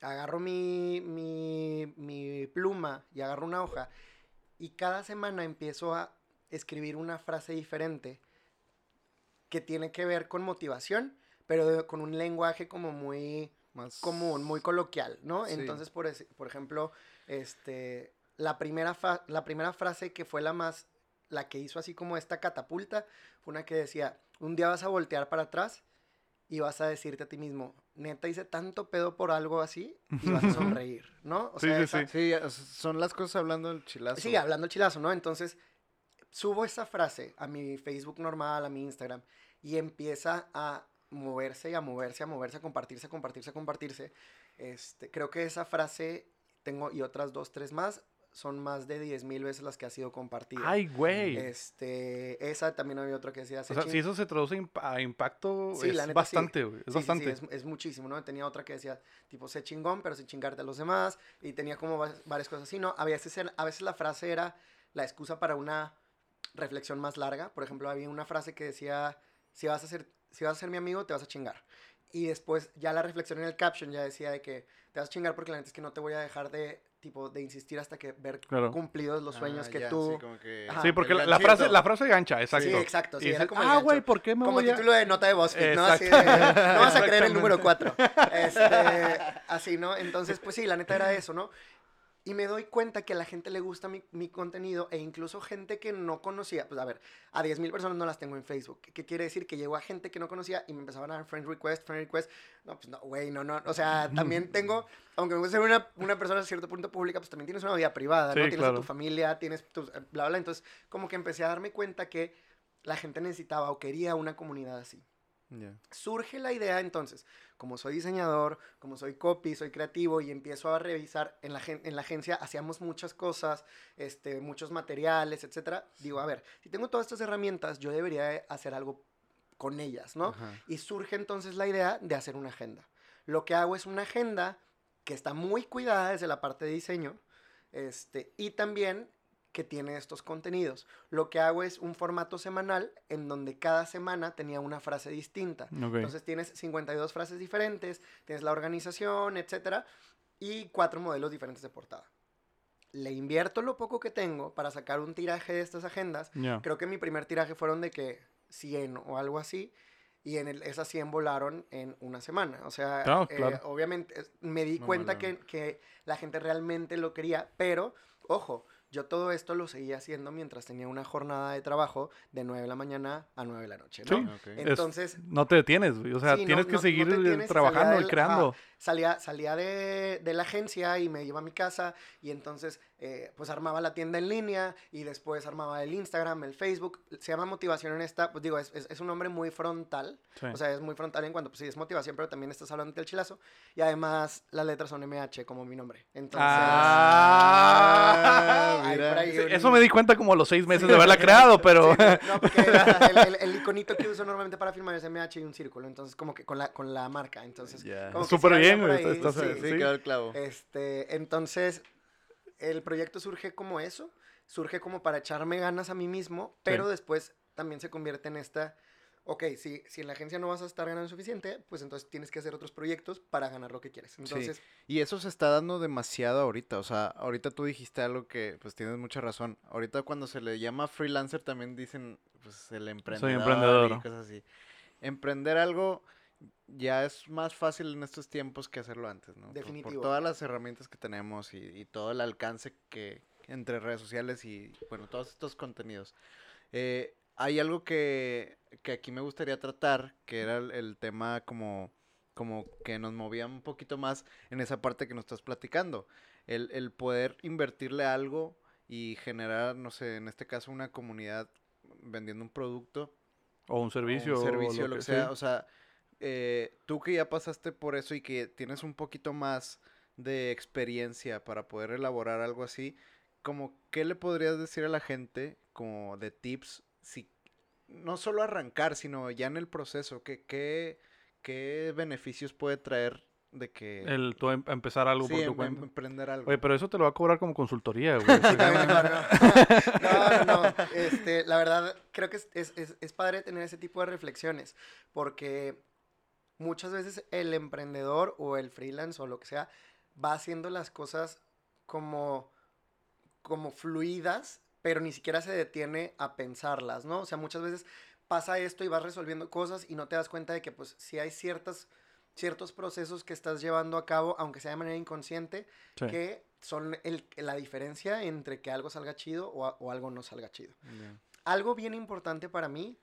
agarro mi, mi, mi pluma y agarro una hoja y cada semana empiezo a escribir una frase diferente que tiene que ver con motivación, pero de- con un lenguaje como muy Más común, muy coloquial, ¿no? Sí. Entonces, por, ese- por ejemplo, este, la, primera fa- la primera frase que fue la más, la que hizo así como esta catapulta, fue una que decía, un día vas a voltear para atrás y vas a decirte a ti mismo, neta hice tanto pedo por algo así y vas a sonreír, ¿no? O Sí, sea, sí, esa- sí. Sí, es- son las cosas hablando del chilazo. Sí, hablando el chilazo, ¿no? Entonces, subo esa frase a mi Facebook normal, a mi Instagram, y empieza a moverse y a moverse, a moverse, a compartirse, a compartirse, a compartirse. Este, creo que esa frase, tengo, y otras dos, tres más, son más de 10 mil veces las que ha sido compartida. Ay, güey. Este, esa también había otra que decía... o sea, "Se chin- si eso se traduce a impacto, Sí, la es neta, sí. bastante, güey. Es Sí, sí, sí, bastante. es, es muchísimo, ¿no? Tenía otra que decía, tipo, sé chingón, pero sin chingarte a los demás. Y tenía como va- varias cosas así, ¿no? A veces, a veces la frase era la excusa para una reflexión más larga. Por ejemplo, había una frase que decía, si vas a ser, si vas a ser mi amigo, te vas a chingar. Y después ya la reflexión en el caption ya decía de que te vas a chingar porque la neta es que no te voy a dejar de, tipo, de insistir hasta que ver Claro. cumplidos los sueños Ah, que ya, tú... sí, como que- Ajá. Sí, porque la, frase, la frase gancha, exacto. Sí, exacto, sí, Y era dices, como el ah, güey, ¿por qué me Como voy a...? título de nota de BuzzFeed, ¿no? Así de, [laughs] no vas a creer el número Exactamente. 4. Este, así, ¿no? Entonces, pues sí, la neta era eso, ¿no? Y me doy cuenta que a la gente le gusta mi, mi contenido e incluso gente que no conocía. Pues a ver, a 10.000 personas no las tengo en Facebook. ¿Qué, quiere decir? Que llegó a gente que no conocía y me empezaban a dar friend request, friend request. No, pues no, güey, no, no. O sea, [laughs] también tengo, aunque me gusta ser una, una persona a cierto punto pública, pues también tienes una vida privada, Sí, ¿no? Tienes a tu familia, tienes tus, eh, bla, bla. Entonces, como que empecé a darme cuenta que la gente necesitaba o quería una comunidad así Ya. surge la idea entonces, como soy diseñador, como soy copy, soy creativo y empiezo a revisar en la, gen- en la agencia, hacíamos muchas cosas, este, muchos materiales, etcétera. Digo, a ver, si tengo todas estas herramientas, yo debería de hacer algo con ellas, ¿no? Ajá. Y surge entonces la idea de hacer una agenda. Lo que hago es una agenda que está muy cuidada desde la parte de diseño este, y también que tiene estos contenidos. Lo que hago es un formato semanal en donde cada semana tenía una frase distinta. Ok. Entonces tienes 52 frases diferentes, tienes la organización, etcétera, y cuatro modelos diferentes de portada. Le invierto lo poco que tengo para sacar un tiraje de estas agendas. Ya. Creo que mi primer tiraje fueron de que 100 o algo así. Y en el, esas 100 volaron en una semana. O sea, Claro, eh, claro. obviamente me di Muy cuenta que, que la gente realmente lo quería. Pero, ojo, yo todo esto lo seguía haciendo mientras tenía una jornada de trabajo de 9 de la mañana a 9 de la noche, ¿no? Sí. Ok. Es- Entonces, no te detienes. O sea, Sí, tienes no- que no seguir trabajando y creando. salía salía de, de la agencia y me iba a mi casa y entonces eh, pues armaba la tienda en línea y después armaba el Instagram, el Facebook. Se llama motivación en esta, pues digo, es, es- es un nombre muy frontal. Sí. O sea, es muy frontal en cuanto, pues sí, es motivación, pero también estás hablando del chilazo. Y además las letras son MH como mi nombre. Entonces... Ah, [laughs] hay mira. por ahí Sí, un- Eso me di cuenta como a los seis meses de haberla creado, [laughs] pero... Sí, no, no, [laughs] porque el, el- el iconito que uso normalmente para filmar es MH y un círculo, entonces como que con la, con la marca, entonces... Súper bien, ahí, estás- sí. Sí, Sí. quedó el clavo. Este, entonces, el proyecto surge como eso, surge como para echarme ganas a mí mismo, pero después también se convierte en esta, ok, si, si en la agencia no vas a estar ganando suficiente, pues entonces tienes que hacer otros proyectos para ganar lo que quieres. Entonces, Y eso se está dando demasiado ahorita. O sea, ahorita tú dijiste algo que pues tienes mucha razón. Ahorita cuando se le llama freelancer también dicen pues el emprendedor. emprendedor. Y cosas así. Emprender algo ya es más fácil en estos tiempos que hacerlo antes, ¿no? Por- Por, Definitivo. todas las herramientas que tenemos y, y todo el alcance que entre redes sociales y bueno, todos estos contenidos. Eh, hay algo que, que aquí me gustaría tratar, que era el, el tema como, como que nos movía un poquito más en esa parte que nos estás platicando. El, el poder invertirle algo y generar, no sé, en este caso una comunidad vendiendo un producto O un o servicio. un o servicio, lo que sea. sí. O sea, eh, tú que ya pasaste por eso y que tienes un poquito más de experiencia para poder elaborar algo así, como qué le podrías decir a la gente como de tips si no solo arrancar, sino ya en el proceso, que qué qué beneficios puede traer de que El tú em- empezar algo sí, por tu em- cuenta. emprender algo. Oye, pero eso te lo va a cobrar como consultoría, güey. [laughs] No, [laughs] no, no. Este, la verdad, creo que es, es, es, es padre tener ese tipo de reflexiones, porque muchas veces el emprendedor o el freelance o lo que sea va haciendo las cosas como, como fluidas, pero ni siquiera se detiene a pensarlas, ¿no? O sea, muchas veces pasa esto y vas resolviendo cosas y no te das cuenta de que, pues, si hay ciertas, ciertos procesos que estás llevando a cabo, aunque sea de manera inconsciente, Sí. que son el, la diferencia entre que algo salga chido o, o algo no salga chido. Algo bien importante para mí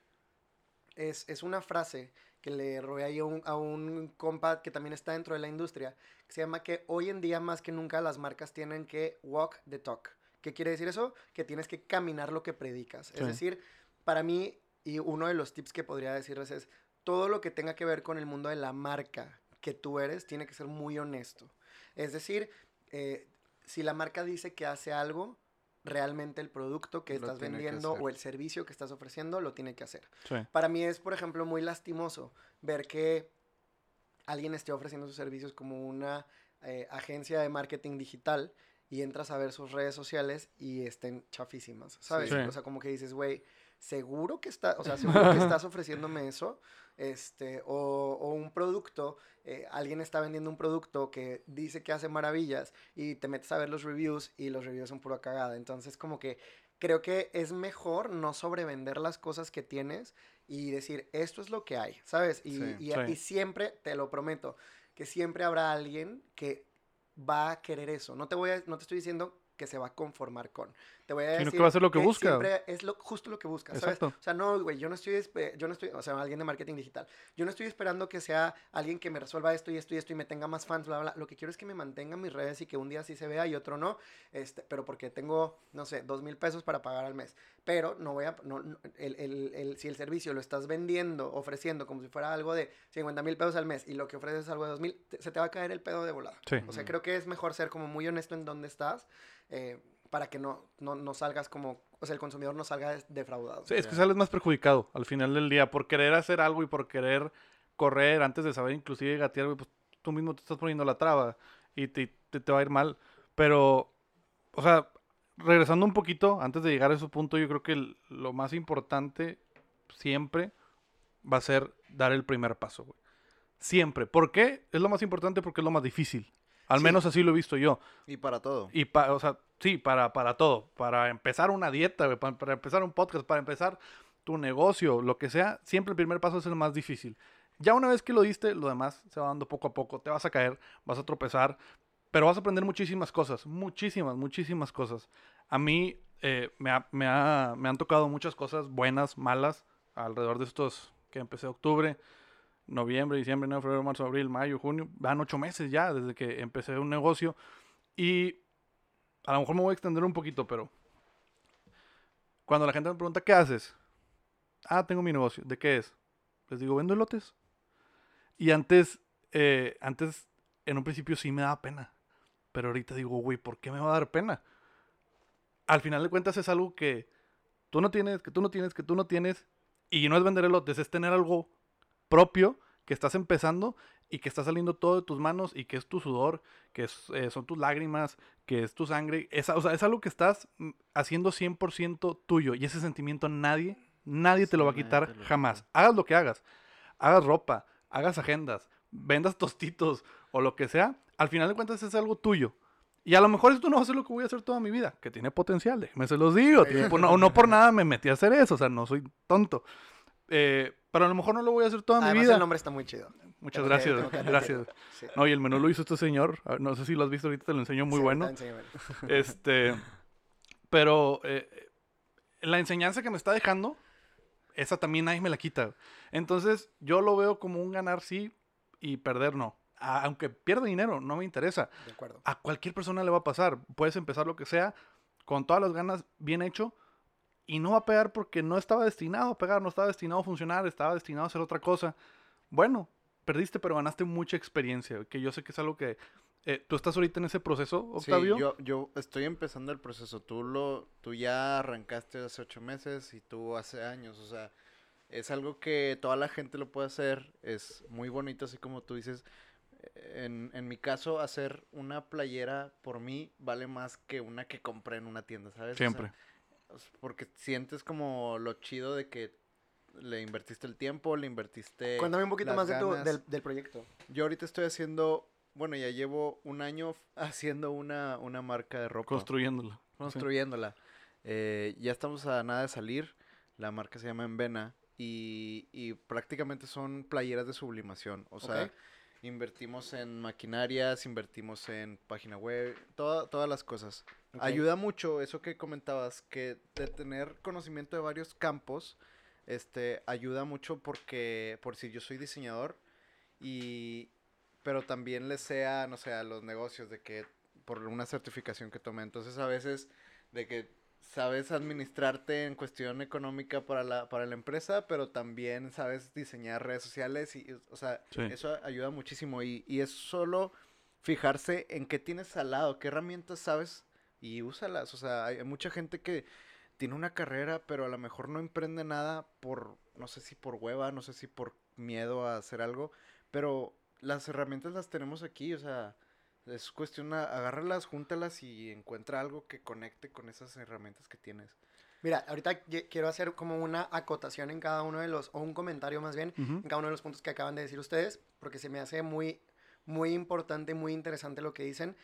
es, es una frase que le robé ahí a un, a un compa que también está dentro de la industria, que se llama que hoy en día más que nunca las marcas tienen que walk the talk. ¿Qué quiere decir eso? Que tienes que caminar lo que predicas. Sí. Es decir, para mí, y uno de los tips que podría decirles es, todo lo que tenga que ver con el mundo de la marca que tú eres tiene que ser muy honesto. Es decir, eh, si la marca dice que hace algo, realmente el producto que Lo estás que vendiendo o el servicio que estás ofreciendo lo tiene que hacer. Sí. Para mí es, por ejemplo, muy lastimoso ver que alguien esté ofreciendo sus servicios como una eh, agencia de marketing digital y entras a ver sus redes sociales y estén chafísimas, ¿sabes? Sí. O sea, como que dices, güey, seguro que está, o sea, seguro que [laughs] estás ofreciéndome eso, este, o, o un producto, eh, alguien está vendiendo un producto que dice que hace maravillas y te metes a ver los reviews y los reviews son pura cagada, entonces como que creo que es mejor no sobrevender las cosas que tienes y decir, esto es lo que hay, ¿sabes? Y, Sí. y- Sí. y siempre, te lo prometo, que siempre habrá alguien que va a querer eso. No te voy a, no te estoy diciendo que se va a conformar con. Te voy a Sino decir que va a hacer lo que busca. Siempre es lo, justo lo que busca, ¿sabes? Exacto. O sea, no, güey, yo no estoy, yo no estoy, o sea, alguien de marketing digital. Yo no estoy esperando que sea alguien que me resuelva esto y esto y esto y me tenga más fans, bla, bla. Lo que quiero es que me mantenga en mis redes y que un día sí se vea y otro no. Este, pero porque tengo, no sé, dos mil pesos para pagar al mes. Pero no voy a, no, no, el, el, el- si el servicio lo estás vendiendo, ofreciendo como si fuera algo de 50 mil pesos al mes y lo que ofreces es algo de dos mil, se te va a caer el pedo de volada. Sí. O sea, creo que es mejor ser como muy honesto en dónde estás eh, para que no, no, no salgas como, o sea, el consumidor no salga defraudado. Sí, es que sales más perjudicado al final del día por querer hacer algo y por querer correr antes de saber inclusive gatear, güey, pues tú mismo te estás poniendo la traba y te, te, te va a ir mal. Pero, o sea, regresando un poquito, antes de llegar a ese punto, yo creo que el- lo más importante siempre va a ser dar el primer paso, güey. Siempre. ¿Por qué? Es lo más importante porque es lo más difícil. Al Sí. menos así lo he visto yo. Y para todo. Y pa- o sea, sí, para, para todo. Para empezar una dieta, para, para empezar un podcast, para empezar tu negocio, lo que sea, siempre el primer paso es el más difícil. Ya una vez que lo diste, lo demás se va dando poco a poco. Te vas a caer, vas a tropezar, Pero vas a aprender muchísimas cosas, muchísimas, muchísimas cosas. A mí eh, me, ha- me ha- me han tocado muchas cosas buenas, malas, alrededor de estos que empecé octubre, noviembre, diciembre, enero, febrero, marzo, abril, mayo, junio. Van ocho meses ya desde que empecé un negocio. Y a lo mejor me voy a extender un poquito, pero cuando la gente me pregunta, ¿qué haces? Ah, tengo mi negocio. ¿De qué es? Les digo, vendo elotes. Y antes, eh, antes, en un principio sí me daba pena. Pero ahorita digo, güey, ¿por qué me va a dar pena? Al final de cuentas es algo que tú no tienes, que tú no tienes, que tú no tienes. Y no es vender elotes, es tener algo propio que estás empezando y que está saliendo todo de tus manos y que es tu sudor, que es, eh, son tus lágrimas, que es tu sangre. Es, o sea, es algo que estás mm, haciendo 100% tuyo y ese sentimiento nadie, nadie te lo va a quitar jamás. quita. Hagas lo que hagas, hagas ropa, hagas agendas, vendas tostitos o lo que sea, al final de cuentas es algo tuyo. Y a lo mejor esto no va a ser lo que voy a hacer toda mi vida, que tiene potencial, déjenme se los digo. tiene- no, no por nada me metí a hacer eso, o sea, no soy tonto. Eh, pero a lo mejor no lo voy a hacer toda mi vida. el nombre está muy chido. Muchas Tengo gracias, que gracias. Sí. No, y el menú lo hizo este señor. ah, No sé si lo has visto ahorita, te lo enseño muy Sí, bueno. Este, pero eh, la enseñanza que me está dejando, esa también nadie me la quita. Entonces, yo lo veo como un ganar sí y perder no. A- aunque pierda dinero, no me interesa. De acuerdo. A cualquier persona le va a pasar. Puedes empezar lo que sea, con todas las ganas, bien hecho, y no va a pegar porque no estaba destinado a pegar, no estaba destinado a funcionar, estaba destinado a hacer otra cosa. Bueno, perdiste, pero ganaste mucha experiencia, que yo sé que es algo que... eh, ¿Tú estás ahorita en ese proceso, Sí, Octavio? yo, yo estoy empezando el proceso. Tú lo, tú ya arrancaste hace ocho meses y tú hace años. O sea, es algo que toda la gente lo puede hacer. Es muy bonito, así como tú dices. En, en mi caso, hacer una playera por mí vale más que una que compré en una tienda, ¿sabes? Siempre. o sea, porque sientes como lo chido de que le invertiste el tiempo, le invertiste. Cuéntame un poquito las más de tu, del, del proyecto. Yo ahorita estoy haciendo, bueno, ya llevo un año haciendo una, una marca de ropa. Sí. construyéndola. Eh, ya estamos a nada de salir, la marca se llama Envena y, y prácticamente son playeras de sublimación, o sea. Invertimos en maquinarias, invertimos en página web, toda- todas las cosas. Ayuda mucho eso que comentabas, que de tener conocimiento de varios campos, este, ayuda mucho porque, por si yo soy diseñador y, pero también le sea, no sé, a los negocios de que, por una certificación que tomé, entonces a veces de que sabes administrarte en cuestión económica para la, para la empresa, pero también sabes diseñar redes sociales y, o sea, Sí. eso ayuda muchísimo y, y es solo fijarse en qué tienes al lado, qué herramientas sabes y úsalas. O sea, hay mucha gente que tiene una carrera, pero a lo mejor no emprende nada por, no sé si por hueva, no sé si por miedo a hacer algo, pero las herramientas las tenemos aquí, o sea, es cuestión, a- agárralas, júntalas y encuentra algo que conecte con esas herramientas que tienes. Mira, ahorita quiero hacer como una acotación en cada uno de los, o un comentario más bien, Ujú. en cada uno de los puntos que acaban de decir ustedes, porque se me hace muy, muy importante, muy interesante lo que dicen,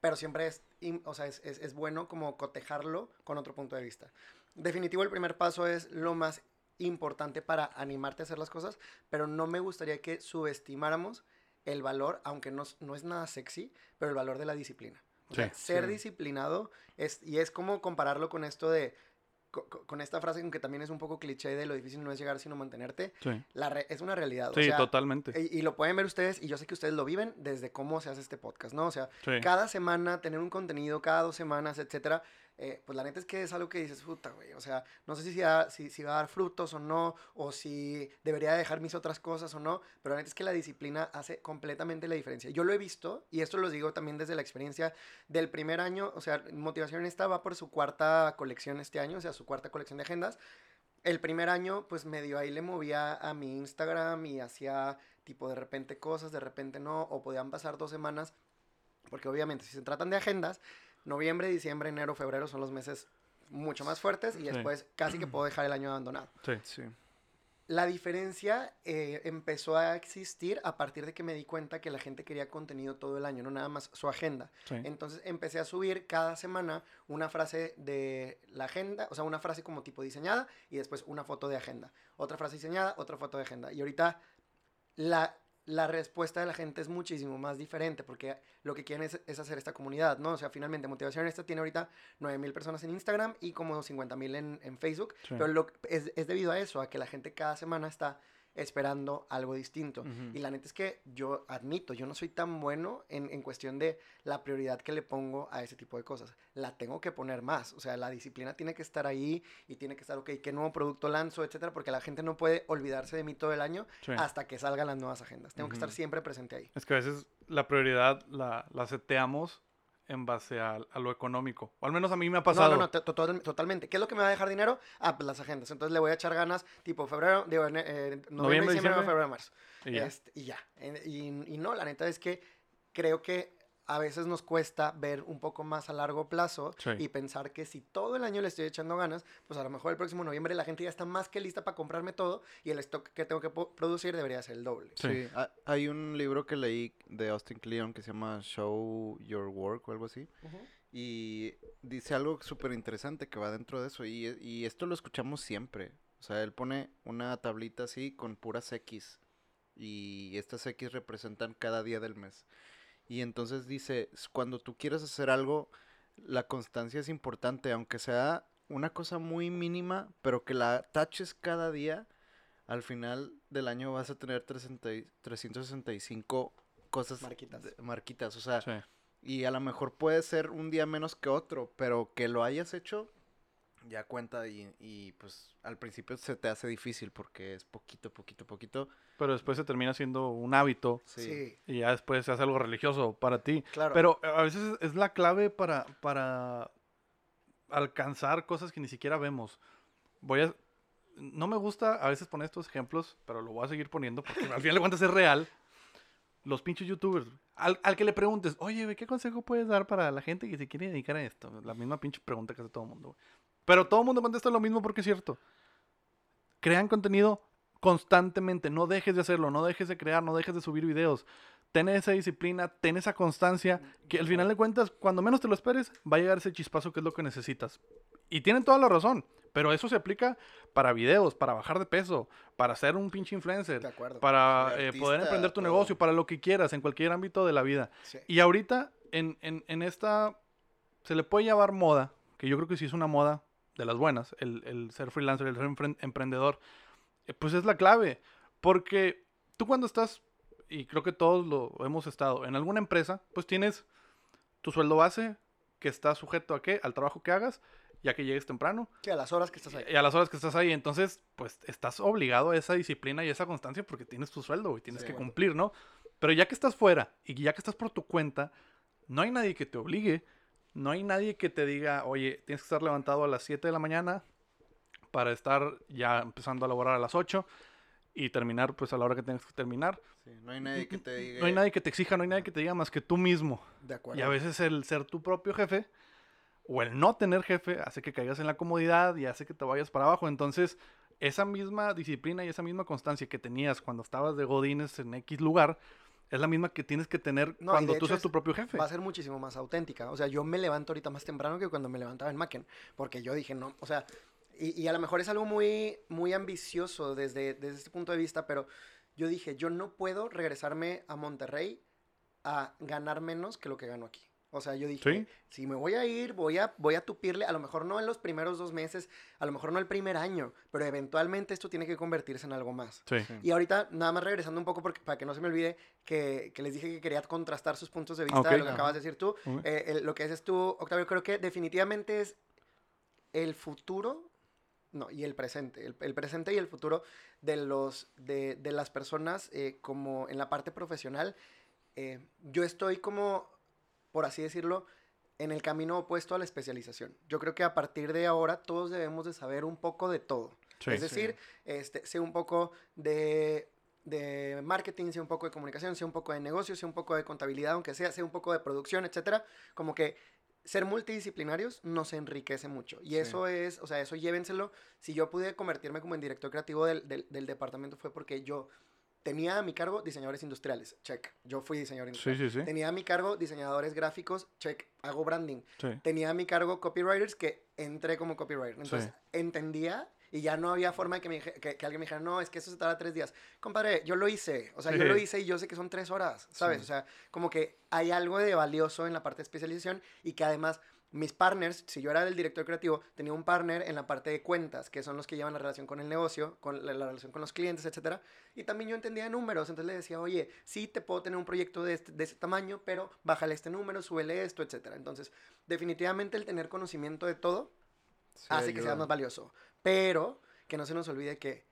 pero siempre es, o sea, es, es- es bueno como cotejarlo con otro punto de vista. Definitivo, el primer paso es lo más importante para animarte a hacer las cosas, pero no me gustaría que subestimáramos el valor, aunque no, es- no es nada sexy, pero el valor de la disciplina. O sea, Sí, ser sí. disciplinado es, y es como compararlo con esto de, co- co- con esta frase que también es un poco cliché de lo difícil no es llegar sino mantenerte, Sí, la re- es una realidad. o Sí, sea, totalmente. y, y lo pueden ver ustedes, y yo sé que ustedes lo viven desde cómo se hace este podcast, ¿no? O sea, Sí. cada semana tener un contenido, cada dos semanas, etcétera. Eh, pues la neta es que es algo que dices, puta, güey. O sea, no sé si, si, si va a dar frutos o no, o si debería dejar mis otras cosas o no, pero la neta es que la disciplina hace completamente la diferencia. Yo lo he visto, y esto lo digo también desde la experiencia del primer año, o sea, Motivación esta va por su cuarta colección este año, o sea, su cuarta colección de agendas. El primer año, pues medio ahí le movía a mi Instagram y hacía tipo de repente cosas, de repente no, o podían pasar dos semanas, porque obviamente si se tratan de agendas, noviembre, diciembre, enero, febrero son los meses mucho más fuertes y Sí. después casi que puedo dejar el año abandonado. Sí. Sí. La diferencia eh, empezó a existir a partir de que me di cuenta que la gente quería contenido todo el año, no nada más su agenda. Sí. Entonces empecé a subir cada semana una frase de la agenda, o sea, una frase como tipo diseñada y después una foto de agenda. Otra frase diseñada, otra foto de agenda. Y ahorita la, la respuesta de la gente es muchísimo más diferente porque lo que quieren es, es hacer esta comunidad, ¿no? O sea, finalmente Motivación esta tiene ahorita 9000 personas en Instagram y como 50000 en, en Facebook, Sí. pero lo, es, es debido a eso, a que la gente cada semana está esperando algo distinto. Ujú. Y la neta es que yo admito, yo no soy tan bueno en, en cuestión de la prioridad que le pongo a ese tipo de cosas. La tengo que poner más. O sea, la disciplina tiene que estar ahí y tiene que estar, ok, qué nuevo producto lanzo, etcétera, porque la gente no puede olvidarse de mí todo el año Sí. hasta que salgan las nuevas agendas. Tengo que estar siempre presente ahí. Es que a veces la prioridad la, la seteamos en base a, a lo económico. O al menos a mí me ha pasado. No, no, no, to- to- totalmente. ¿Qué es lo que me va a dejar dinero? Ah, pues las agendas. Entonces le voy a echar ganas, tipo febrero, digo, eh, noviembre, Noviembre, diciembre, febrero, marzo. Y ya. Este, y ya. En- Y, y no, la neta es que creo que a veces nos cuesta ver un poco más a largo plazo Sí. y pensar que si todo el año le estoy echando ganas, pues a lo mejor el próximo noviembre la gente ya está más que lista para comprarme todo y el stock que tengo que producir debería ser el doble. Sí. Sí, ha- hay un libro que leí de Austin Kleon que se llama Show Your Work o algo así. Y dice algo súper interesante que va dentro de eso. Y, y esto lo escuchamos siempre. O sea, él pone una tablita así con puras X. Y estas X representan cada día del mes. Y entonces dice, "S- cuando tú quieres hacer algo, la constancia es importante, aunque sea una cosa muy mínima, pero que la taches cada día, al final del año vas a tener 360 y- 365 cosas Marquitas. de- marquitas. O sea, Sí. y a lo mejor puede ser un día menos que otro, pero que lo hayas hecho ya cuenta y, y, pues al principio se te hace difícil porque es poquito, poquito, poquito. Pero después se termina siendo un hábito Sí. Y ya después se hace algo religioso para ti. claro. Pero a veces es- la clave para, para alcanzar cosas que ni siquiera vemos. Voy a... No me gusta a veces poner estos ejemplos, pero lo voy a seguir poniendo porque al final de cuentas es real. Los pinches youtubers. Al, al que le preguntes, oye, ¿qué consejo puedes dar para la gente que se quiere dedicar a esto? La misma pinche pregunta que hace todo el mundo. güey. Pero todo el mundo contesta lo mismo porque es cierto. Crean contenido constantemente. No dejes de hacerlo, no dejes de crear, no dejes de subir videos. Ten esa disciplina, ten esa constancia, que al final de cuentas, cuando menos te lo esperes, va a llegar ese chispazo que es lo que necesitas. Y tienen toda la razón, pero eso se aplica para videos, para bajar de peso, para ser un pinche influencer, de acuerdo. para eh, poder emprender tu todo. negocio, para lo que quieras, en cualquier ámbito de la vida. Sí. Y ahorita, en, en- en esta, se le puede llamar moda, que yo creo que sí es una moda de las buenas, el, el ser freelancer, el ser empre- emprendedor, eh, pues es la clave. Porque tú cuando estás, y creo que todos lo hemos estado, en alguna empresa, pues tienes tu sueldo base, que está sujeto a qué? Al trabajo que hagas, ya que llegues temprano, Sí, a las horas que estás ahí. y a las horas que estás ahí. Entonces, pues estás obligado a esa disciplina y esa constancia porque tienes tu sueldo y tienes Sí. que cumplir, ¿no? Pero ya que estás fuera y ya que estás por tu cuenta, no hay nadie que te obligue, no hay nadie que te diga, oye, tienes que estar levantado a las 7 de la mañana para estar ya empezando a laborar a las 8 y terminar pues a la hora que tengas que terminar. Sí, no hay nadie que te diga. No hay nadie que te exija, no hay nadie que te diga más que tú mismo. De acuerdo. Y a veces el ser tu propio jefe o el no tener jefe hace que caigas en la comodidad y hace que te vayas para abajo. Entonces, esa misma disciplina y esa misma constancia que tenías cuando estabas de Godines en X lugar, es la misma que tienes que tener No, cuando tú seas es- tu propio jefe. va a ser muchísimo más auténtica. O sea, yo me levanto ahorita más temprano que cuando me levantaba en Macken. Porque yo dije, no, o sea, y, y a lo mejor es algo muy, muy ambicioso desde, desde este punto de vista, pero yo dije, yo no puedo regresarme a Monterrey a ganar menos que lo que gano aquí. O sea, yo dije, Sí. si me voy a ir, voy a, voy a tupirle, a lo mejor no en los primeros dos meses, a lo mejor no el primer año, pero eventualmente esto tiene que convertirse en algo más. Sí. Y ahorita, nada más regresando un poco porque, para que no se me olvide, que, que les dije que quería contrastar sus puntos de vista Ok. de lo que Ajá. acabas de decir tú. Ok. Eh, el- lo que dices tú, Octavio, creo que definitivamente es el futuro, no, y el presente. El, el presente y el futuro de, los, de, de las personas eh, como en la parte profesional. Eh, yo estoy como, por así decirlo, en el camino opuesto a la especialización. Yo creo que a partir de ahora todos debemos de saber un poco de todo. Sí. es decir, este, sé un poco de, de marketing, sé un poco de comunicación, sé un poco de negocios, sé un poco de contabilidad, aunque sea, sé un poco de producción, etcétera. Como que ser multidisciplinarios nos enriquece mucho. Y Sí. eso es, o sea, eso llévenselo. Si yo pude convertirme como en director creativo del, del, del departamento fue porque yo tenía a mi cargo diseñadores industriales, check. Yo fui diseñador Sí, industrial. sí, sí. Tenía a mi cargo diseñadores gráficos, check. Hago branding Sí. tenía a mi cargo copywriters que entré como copywriter. Entonces Sí. entendía Y ya no había forma de que, me que, que alguien me dijera, no, es que eso se tarda tres días. Compadre, yo lo hice. O sea, yo Sí. lo hice y yo sé que son tres horas, ¿sabes? Sí. O sea, como que hay algo de valioso en la parte de especialización y que además mis partners, si yo era el director creativo, tenía un partner en la parte de cuentas, que son los que llevan la relación con el negocio, con la, la relación con los clientes, etcétera. Y también yo entendía números, entonces le decía, oye, sí te puedo tener un proyecto de, este, de ese tamaño, pero bájale este número, súbele esto, etcétera. Entonces, definitivamente el tener conocimiento de todo Sí, hace que sea más valioso. Pero que no se nos olvide que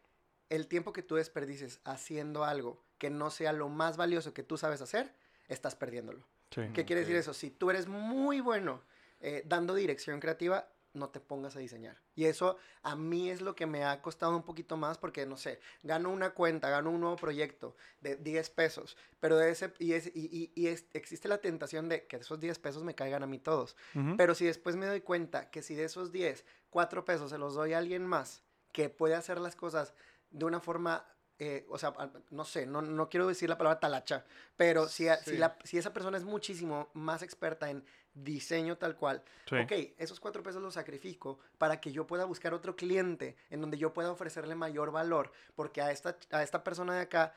el tiempo que tú desperdices haciendo algo que no sea lo más valioso que tú sabes hacer, estás perdiéndolo. Sí. ¿Qué quiere decir eso? Si tú eres muy bueno eh, dando dirección creativa, no te pongas a diseñar. Y eso a mí es lo que me ha costado un poquito más porque, no sé, gano una cuenta, gano un nuevo proyecto de 10 pesos, pero de ese, y, es, y, y- y es- existe la tentación de que esos 10 pesos me caigan a mí todos. Pero si después me doy cuenta que si de esos 10, 4 pesos se los doy a alguien más que puede hacer las cosas de una forma, eh, o sea, no sé, no, no quiero decir la palabra talacha, pero si, a- si, la- si esa persona es muchísimo más experta en diseño tal cual, Sí. ok, esos 4 pesos los sacrifico para que yo pueda buscar otro cliente en donde yo pueda ofrecerle mayor valor, porque a esta, a esta persona de acá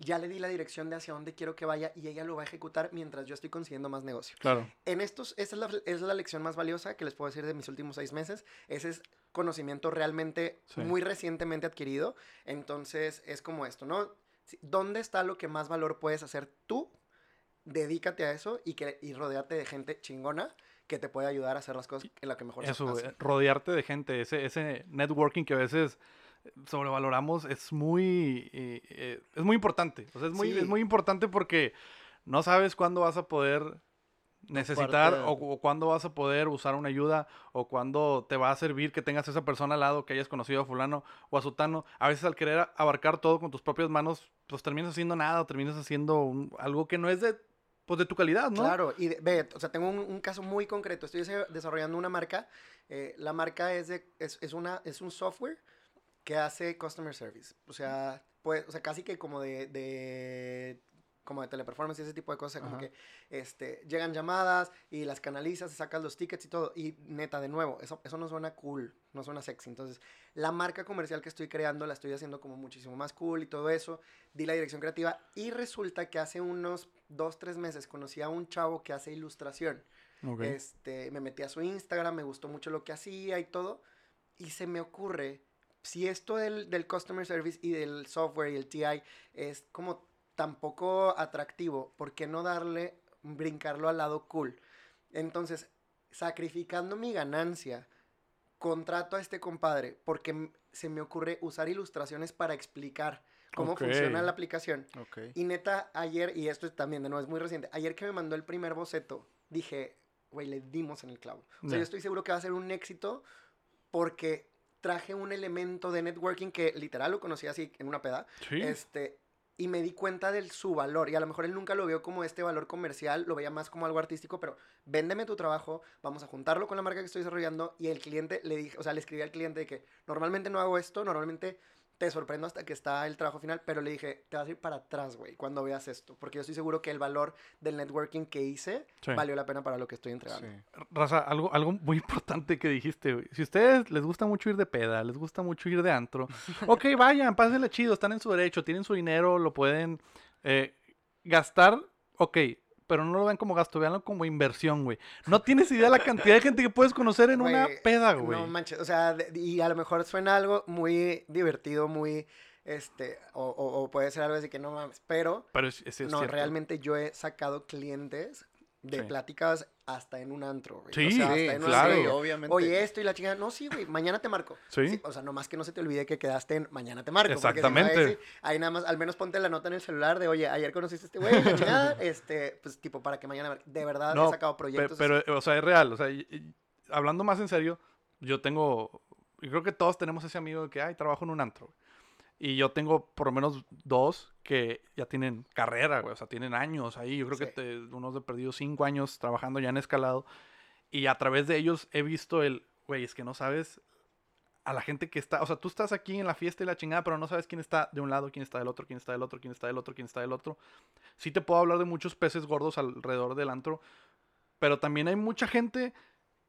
ya le di la dirección de hacia dónde quiero que vaya y ella lo va a ejecutar mientras yo estoy consiguiendo más negocio. Claro. En estos, esa es la, es la lección más valiosa que les puedo decir de mis últimos seis meses. Ese es conocimiento realmente Sí. muy recientemente adquirido. Entonces, es como esto, ¿no? ¿Dónde está lo que más valor puedes hacer tú? Dedícate a eso y, que, y rodeate de gente chingona que te puede ayudar a hacer las cosas en la que mejor Eso, hacen. rodearte de gente, ese, ese networking que a veces sobrevaloramos es muy, eh, eh, es muy importante. O sea, es muy, Sí. es muy importante porque no sabes cuándo vas a poder necesitar o, o cuándo vas a poder usar una ayuda o cuándo te va a servir que tengas esa persona al lado, que hayas conocido a fulano o a sutano. A veces al querer abarcar todo con tus propias manos, pues terminas haciendo nada o terminas haciendo un- algo que no es de, pues, de tu calidad, ¿no? Claro, y ve, o sea, tengo un, caso muy concreto. Estoy desarrollando una marca. eh, la marca es, es, es una, es un software que hace customer service. O sea, pues, o sea casi que como de como de teleperformance y ese tipo de cosas, como Ajá. que este, llegan llamadas y las canalizas, sacas los tickets y todo. Y neta, de nuevo, eso, eso no suena cool, no suena sexy. Entonces, la marca comercial que estoy creando la estoy haciendo como muchísimo más cool y todo eso. Di la dirección creativa y resulta que hace unos dos, tres meses conocí a un chavo que hace ilustración. Ok. Este, me metí a su Instagram, me gustó mucho lo que hacía y todo. Y se me ocurre, si esto del, del customer service y del software y el TI es como tan poco atractivo, ¿por qué no darle, brincarlo al lado cool? Entonces, sacrificando mi ganancia, contrato a este compadre porque se me ocurre usar ilustraciones para explicar cómo funciona la aplicación. Ok. Y neta, ayer, y esto es también, de nuevo, es muy reciente, ayer que me mandó el primer boceto, dije, güey, le dimos en el clavo. O sea, yo estoy seguro que va a ser un éxito porque traje un elemento de networking que literal lo conocí así en una peda. Sí. Este, y me di cuenta de su valor. Y a lo mejor él nunca lo vio como este valor comercial, lo veía más como algo artístico, pero véndeme tu trabajo, vamos a juntarlo con la marca que estoy desarrollando. Y el cliente le dije, o sea, le escribí al cliente de que normalmente no hago esto, normalmente te sorprendo hasta que está el trabajo final, pero le dije, te vas a ir para atrás, güey, cuando veas esto, porque yo estoy seguro que el valor del networking que hice Sí. valió la pena para lo que estoy entregando. Sí. Raza, algo, algo muy [laughs] importante que dijiste, güey. Si a ustedes les gusta mucho ir de peda, les gusta mucho ir de antro, [laughs] ok, vayan, pásenle chido, están en su derecho, tienen su dinero, lo pueden eh, gastar, ok, pero no lo vean como gasto, véanlo como inversión, güey. No tienes idea la cantidad de gente que puedes conocer en una peda, güey. No manches, o sea, y a lo mejor suena algo muy divertido, muy, este, o, o- o puede ser algo así que no mames, pero pero es, es- es no, cierto. realmente yo he sacado clientes de Sí. pláticas hasta en un antro, güey. Sí, o sea, hasta Sí, en un claro. antro. obviamente. Oye, esto y la chingada. No, sí, güey, mañana te marco. Sí. O sea, nomás que no se te olvide que quedaste en mañana te marco. porque si no, Exactamente. ahí, sí, ahí nada más, al menos ponte la nota en el celular de, oye, ayer conociste a este güey, la chingada, [laughs] este, pues tipo, para que mañana. De verdad No, he sacado Pe- proyectos. pero, así. o sea, es real. O sea, y- y hablando más en serio, yo tengo. Yo creo que todos tenemos ese amigo que, ay, trabajo en un antro. güey". Y yo tengo por lo menos dos que ya tienen carrera, güey. O sea, tienen años ahí. Yo creo que te- unos de perdido cinco años trabajando ya en escalado. Y a través de ellos he visto el, güey, es que no sabes a la gente que está. O sea, tú estás aquí en la fiesta y la chingada, pero no sabes quién está de un lado, quién está del otro, quién está del otro, quién está del otro, quién está del otro. Sí te puedo hablar de muchos peces gordos alrededor del antro, pero también hay mucha gente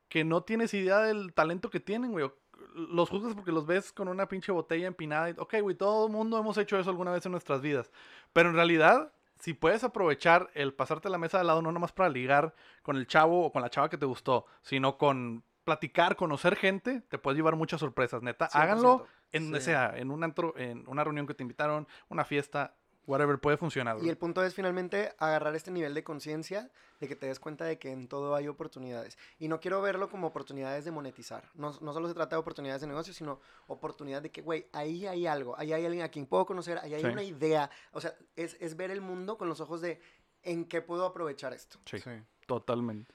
que no tienes idea del talento que tienen, güey. Los juzgas porque los ves con una pinche botella empinada. Y, ok, güey, todo el mundo hemos hecho eso alguna vez en nuestras vidas. Pero en realidad, si puedes aprovechar el pasarte la mesa de lado, no nomás para ligar con el chavo o con la chava que te gustó, sino con platicar, conocer gente, te puedes llevar muchas sorpresas, neta. Háganlo 100%. en donde Sí. sea, en un antro, en una reunión que te invitaron, una fiesta, whatever, puede funcionar. Y güey. el punto es finalmente agarrar este nivel de conciencia de que te des cuenta de que en todo hay oportunidades. Y no quiero verlo como oportunidades de monetizar. No, no solo se trata de oportunidades de negocio, sino oportunidad de que, güey, ahí hay algo, ahí hay alguien a quien puedo conocer, ahí hay Sí. una idea. O sea, es, es ver el mundo con los ojos de en qué puedo aprovechar esto. Sí, Sí. totalmente.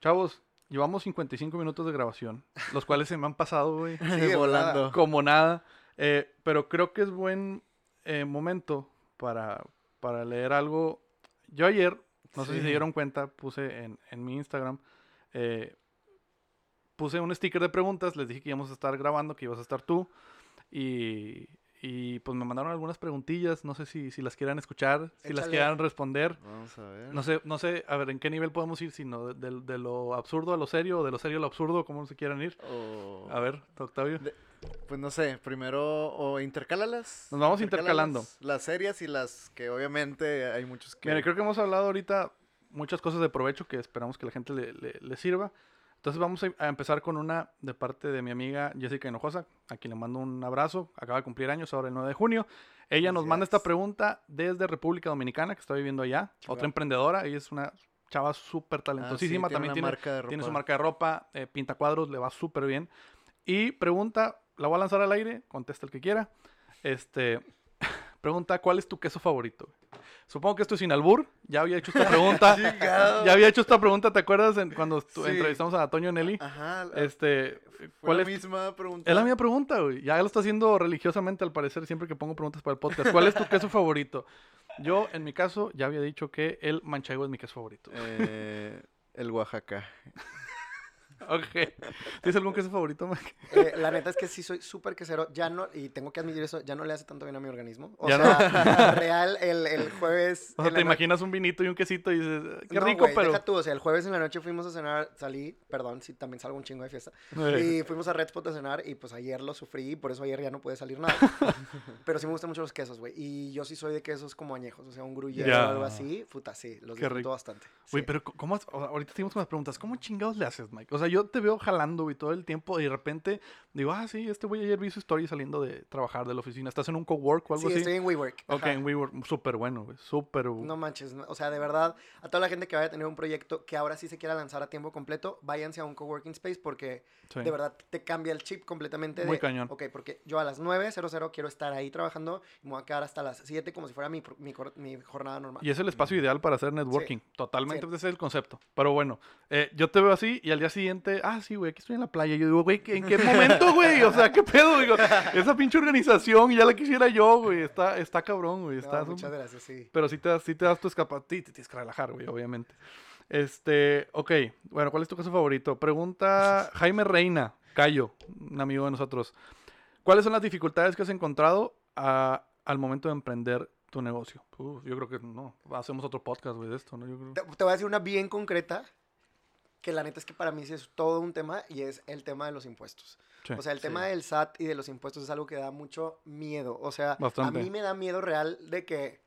Chavos, llevamos 55 minutos de grabación, los cuales se me han pasado, güey. [laughs] de volando. como nada. eh, pero creo que es buen eh, momento para, para leer algo. Yo ayer, no sé si se dieron cuenta, puse en, en mi Instagram, eh, puse un sticker de preguntas, les dije que íbamos a estar grabando, que ibas a estar tú. Y, y pues me mandaron algunas preguntillas, no sé si, si las quieran escuchar, si las quieran responder. Vamos a ver. No sé, no sé, a ver, ¿en qué nivel podemos ir? Sino de, de- de lo absurdo a lo serio, o de lo serio a lo absurdo, ¿cómo se quieran ir? O- A ver, Octavio. De- Pues no sé, primero o intercálalas. Nos vamos intercalando. Las serias y las que obviamente hay muchos que... Mira, creo que hemos hablado ahorita muchas cosas de provecho que esperamos que la gente le, le- le sirva. Entonces vamos a, empezar con una de parte de mi amiga Jessica Hinojosa, a quien le mando un abrazo. Acaba de cumplir años ahora el 9 de junio. Ella nos manda esta pregunta desde República Dominicana, que está viviendo allá. Otra emprendedora. Ella es una chava súper Ah, sí, talentosísima. También tiene, marca tiene su marca de ropa, eh, pinta cuadros, le va súper bien. Y pregunta, la voy a lanzar al aire, contesta el que quiera. Este, [laughs] pregunta, ¿cuál es tu queso favorito? Supongo que esto es sin albur. Ya había hecho esta [laughs] pregunta. Ya había hecho esta pregunta, ¿te acuerdas? en- cuando Sí. entrevistamos a Toño Nelly. Ajá. la- Este, ¿cuál la es? misma pregunta. Es la misma pregunta, güey. Ya lo está haciendo religiosamente al parecer siempre que pongo preguntas para el podcast. ¿Cuál es tu queso favorito? Yo, en mi caso, ya había dicho que el manchego es mi queso favorito. Eh, el Oaxaca. Ok. ¿Tienes algún queso favorito, Mike? Eh, la neta es que sí soy súper quesero. Ya no, y tengo que admitir eso, ya no le hace tanto bien a mi organismo. O Ya sea, real, el, el jueves. O sea, te no- imaginas un vinito y un quesito y dices, qué No, rico, güey, pero... Deja tú, o sea, el jueves en la noche fuimos a cenar, salí, perdón, si también salgo un chingo de fiesta. Y fuimos a Red Spot a cenar y pues ayer lo sufrí y por eso ayer ya no pude salir nada. [laughs] Pero sí me gustan mucho los quesos, güey. Y yo sí soy de quesos como añejos, o sea, un gruyere o algo así, puta, sí, los Qué disfruto rico. bastante. Güey, sí. pero ¿cómo? has- ahorita seguimos con las preguntas. ¿Cómo chingados le haces, Mike? O sea, yo te veo jalando, güey, todo el tiempo y de repente digo, ah, sí, este güey ayer vi su story saliendo de trabajar de la oficina. ¿Estás en un cowork o algo Sí, así? estoy en WeWork. Ok, ajá. en WeWork, súper bueno, güey, súper... No manches, o sea, de verdad, a toda la gente que vaya a tener un proyecto que ahora sí se quiera lanzar a tiempo completo, váyanse a un coworking space porque sí. de verdad te cambia el chip completamente. Muy de, cañón. Ok, porque yo a las 9.00 quiero estar ahí trabajando y me voy a quedar hasta las 7 como si fuera mi, mi, mi jornada normal. Y es el espacio ideal para hacer networking. Totalmente, sí. ese es el concepto. Pero bueno, eh, yo te veo así y al día siguiente, ah, sí, güey, aquí estoy en la playa. Yo digo, güey, ¿en qué momento, güey? O sea, ¿qué pedo? Digo, esa pinche organización, ya la quisiera yo, güey. Está, está cabrón, güey. No, Está muchas gracias, sí. Pero sí te das, sí te das tu te tienes que relajar, güey, obviamente. Este, ok, bueno, ¿cuál es tu caso favorito? Pregunta Jaime Reina, Cayo, un amigo de nosotros. ¿Cuáles son las dificultades que has encontrado a- al momento de emprender tu negocio? Uf, yo creo que no, hacemos otro podcast, güey, de esto, ¿no? Yo creo- Te, te voy a decir una bien concreta, que la neta es que para mí sí es todo un tema y es el tema de los impuestos. Sí. O sea, el tema del SAT y de los impuestos es algo que da mucho miedo. O sea, Bastante. a mí me da miedo real de que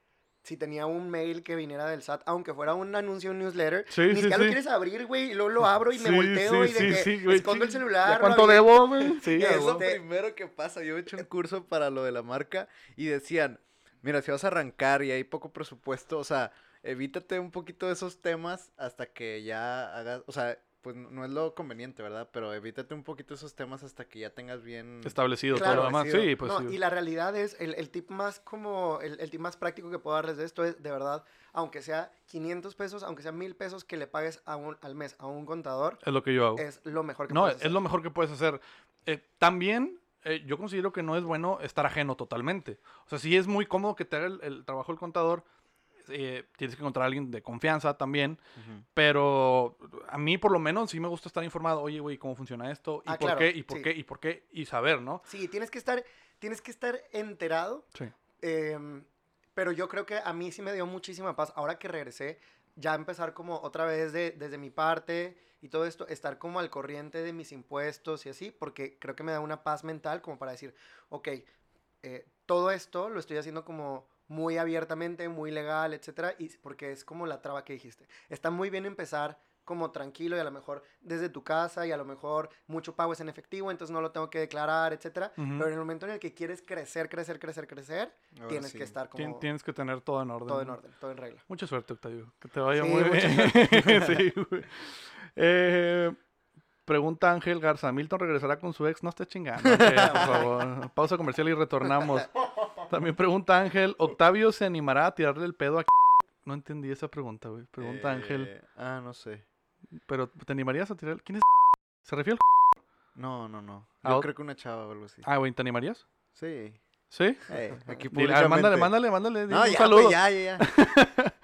si tenía un mail que viniera del SAT, aunque fuera un anuncio, un newsletter, Sí, ni siquiera sí. lo quieres abrir, güey, y luego lo abro y me volteo sí, y de sí, que escondo el celular. ¿Ya lo ¿Cuánto debo, güey? [laughs] Sí, Es lo primero que pasa. Yo he hecho un curso para lo de la marca y decían, mira, si vas a arrancar y hay poco presupuesto, o sea, evítate un poquito de esos temas hasta que ya hagas, o sea, pues no no es lo conveniente, ¿verdad? Pero evítate un poquito esos temas hasta que ya tengas bien... Establecido todo lo demás. Sí, pues no, sí. y la realidad es, el, el tip más como, el, el tip más práctico que puedo darles de esto es, de verdad, aunque sea 500 pesos, aunque sea 1000 pesos que le pagues a un, al mes a un contador, Es lo que yo hago. es lo mejor que No, puedes es hacer. lo mejor que puedes hacer. Eh, también, eh, yo considero que no es bueno estar ajeno totalmente. O sea, sí es muy cómodo que te haga el, el trabajo del contador. Eh, tienes que encontrar a alguien de confianza también. Pero a mí, por lo menos, sí me gusta estar informado. Oye, güey, ¿cómo funciona esto? ¿Y Ah, por claro, qué? ¿Y por sí. qué? ¿Y por qué? Y saber, ¿no? Sí, tienes que estar, tienes que estar enterado, Sí. em, pero yo creo que a mí sí me dio muchísima paz. Ahora que regresé ya empezar como otra vez de, desde mi parte y todo esto, estar como al corriente de mis impuestos y así, porque creo que me da una paz mental como para decir, ok, eh, todo esto lo estoy haciendo como muy abiertamente, muy legal, etcétera, y porque es como la traba que dijiste. Está muy bien empezar como tranquilo y a lo mejor desde tu casa y a lo mejor mucho pago es en efectivo, entonces no lo tengo que declarar, etcétera. Pero en el momento en el que quieres crecer, crecer, crecer, crecer, Ahora tienes sí. que estar como Tien- Tienes que tener todo en orden. todo en orden, todo en regla. Mucha suerte, Octavio. Que te vaya Sí, muy bien. [laughs] Sí, güey. Eh, pregunta Ángel Garza. ¿Milton regresará con su ex? No estés chingando. por [laughs] favor. Pausa comercial y retornamos. [laughs] También pregunta Ángel. ¿Octavio se animará a tirarle el pedo a No entendí esa pregunta, güey. Pregunta Ángel. Eh, Ah, no sé. ¿Pero te animarías a tirar? ¿Quién es? ¿Se refiere al No, no, no. Ah, Yo creo que una chava o algo así. Ah, güey, ¿te animarías? Sí. ¿Sí? Eh, aquí Dile, a ver, mándale, mándale, mándale. No, un ya, saludo. ya, ya, ya. [laughs]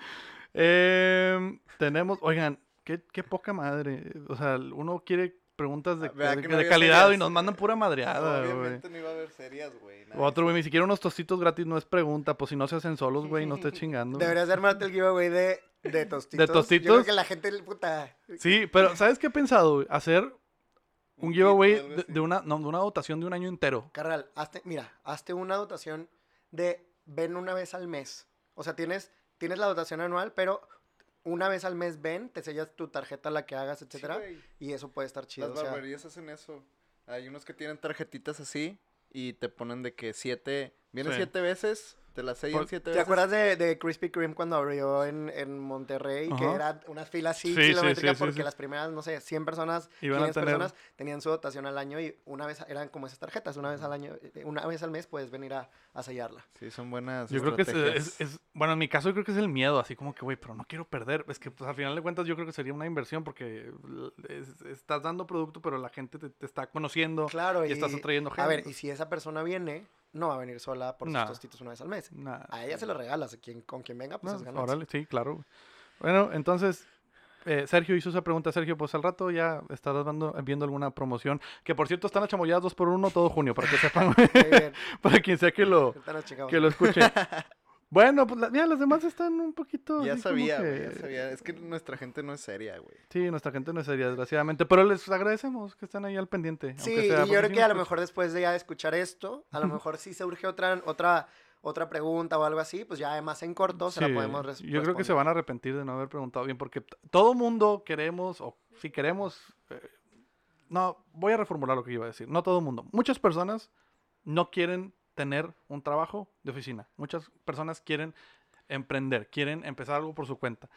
Em, tenemos, oigan, qué, qué poca madre. O sea, uno quiere preguntas de, Ah, ¿verdad de- de calidad y nos mandan pura madreada, güey. Obviamente no iba a haber serias, güey. Otro, de güey, ni siquiera unos tostitos gratis no es pregunta, pues si no se hacen solos, güey, no estés [laughs] chingando. Deberías de armarte el giveaway de, de tostitos. Yo tostitos? creo que la gente, puta... Sí, pero ¿sabes qué he pensado? güey? Hacer un Un giveaway de, de una, no, de una dotación de un año entero. Carnal, hazte, mira, hazte una dotación de ven una vez al mes. O sea, tienes, tienes la dotación anual, pero una vez al mes ven, te sellas tu tarjeta, la que hagas, etcétera, y eso puede estar chido. Las o sea, barberías hacen eso. Hay unos que tienen tarjetitas así y te ponen de que siete... Vienen Sí. siete veces, te las sellan Por- siete ¿Te veces. acuerdas de, de Krispy Kreme cuando abrió en, en Monterrey? Que Ajá. era una fila así Sí, sí, kilométrica sí, sí, porque sí. las primeras, no sé, 100 personas, Iban a 500 tener- personas tenían su dotación al año y una vez, eran como esas tarjetas, una vez al año, eh, una vez al mes puedes venir a, a sellarla. Sí, son buenas Yo creo que es, estrategias. es- es- bueno, en mi caso yo creo que es el miedo, así como que, güey, pero no quiero perder. Es que pues, al final de cuentas yo creo que sería una inversión porque es- estás dando producto, pero la gente te, te está conociendo. Claro, Y estás atrayendo A ver, gente. y si esa persona viene, no va a venir sola por No. sus tostitos una vez al mes. Nah. A ella se lo regalas, a quien, con quien venga, pues No, es ganancia. órale, sí, claro. Bueno, entonces, eh, Sergio hizo esa pregunta. Sergio, pues al rato ya estarás dando, viendo alguna promoción. Que por cierto, están a chamoyadas dos por uno todo junio, para que sepan, [laughs] [laughs] para quien sea que lo, que lo escuche. [laughs] Bueno, pues la- mira, las demás están un poquito. Ya sabía, güey, que- ya sabía. Es que nuestra gente no es seria, güey. Sí, nuestra gente no es seria, desgraciadamente. Pero les agradecemos que estén ahí al pendiente. Sí, y yo creo que a lo mejor después de ya escuchar esto, a lo [laughs] mejor si surge otra, otra, otra pregunta o algo así, pues ya además en corto se la podemos res- Yo creo que se responder. van a arrepentir de no haber preguntado bien, porque todo mundo queremos, o si queremos, eh, no, voy a reformular lo que iba a decir. No todo mundo. Muchas personas no quieren tener un trabajo de oficina. Muchas personas quieren emprender, quieren empezar algo por su cuenta.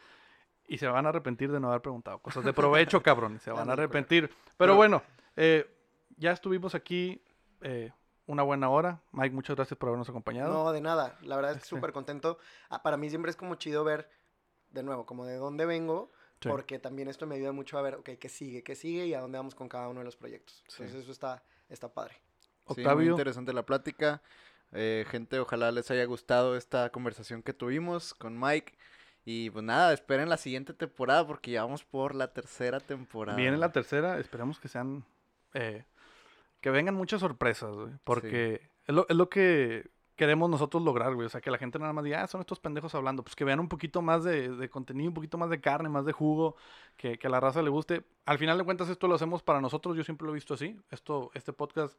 Y se van a arrepentir de no haber preguntado. Cosas de provecho, [laughs] cabrón. Se van a Ándale, pues. arrepentir. Pero bueno, eh, ya estuvimos aquí eh, una buena hora. Mike, muchas gracias por habernos acompañado. No, de nada. La verdad es que Este. súper contento. Ah, Para mí siempre es como chido ver, de nuevo, como de dónde vengo, Sí. porque también esto me ayuda mucho a ver, ok, qué sigue, qué sigue y a dónde vamos con cada uno de los proyectos. Sí. Entonces eso está, está padre. Sí, muy Octavio. interesante la plática. Eh, gente, ojalá les haya gustado esta conversación que tuvimos con Mike. Y pues nada, esperen la siguiente temporada porque ya vamos por la tercera temporada. Viene la tercera, esperemos que sean. eh, que vengan muchas sorpresas, güey. Porque es, lo, es lo que queremos nosotros lograr, güey. O sea, que la gente nada más diga, ah, son estos pendejos hablando. Pues que vean un poquito más de, de contenido, un poquito más de carne, más de jugo, que, que a la raza le guste. Al final de cuentas, esto lo hacemos para nosotros. Yo siempre lo he visto así. Esto, este podcast,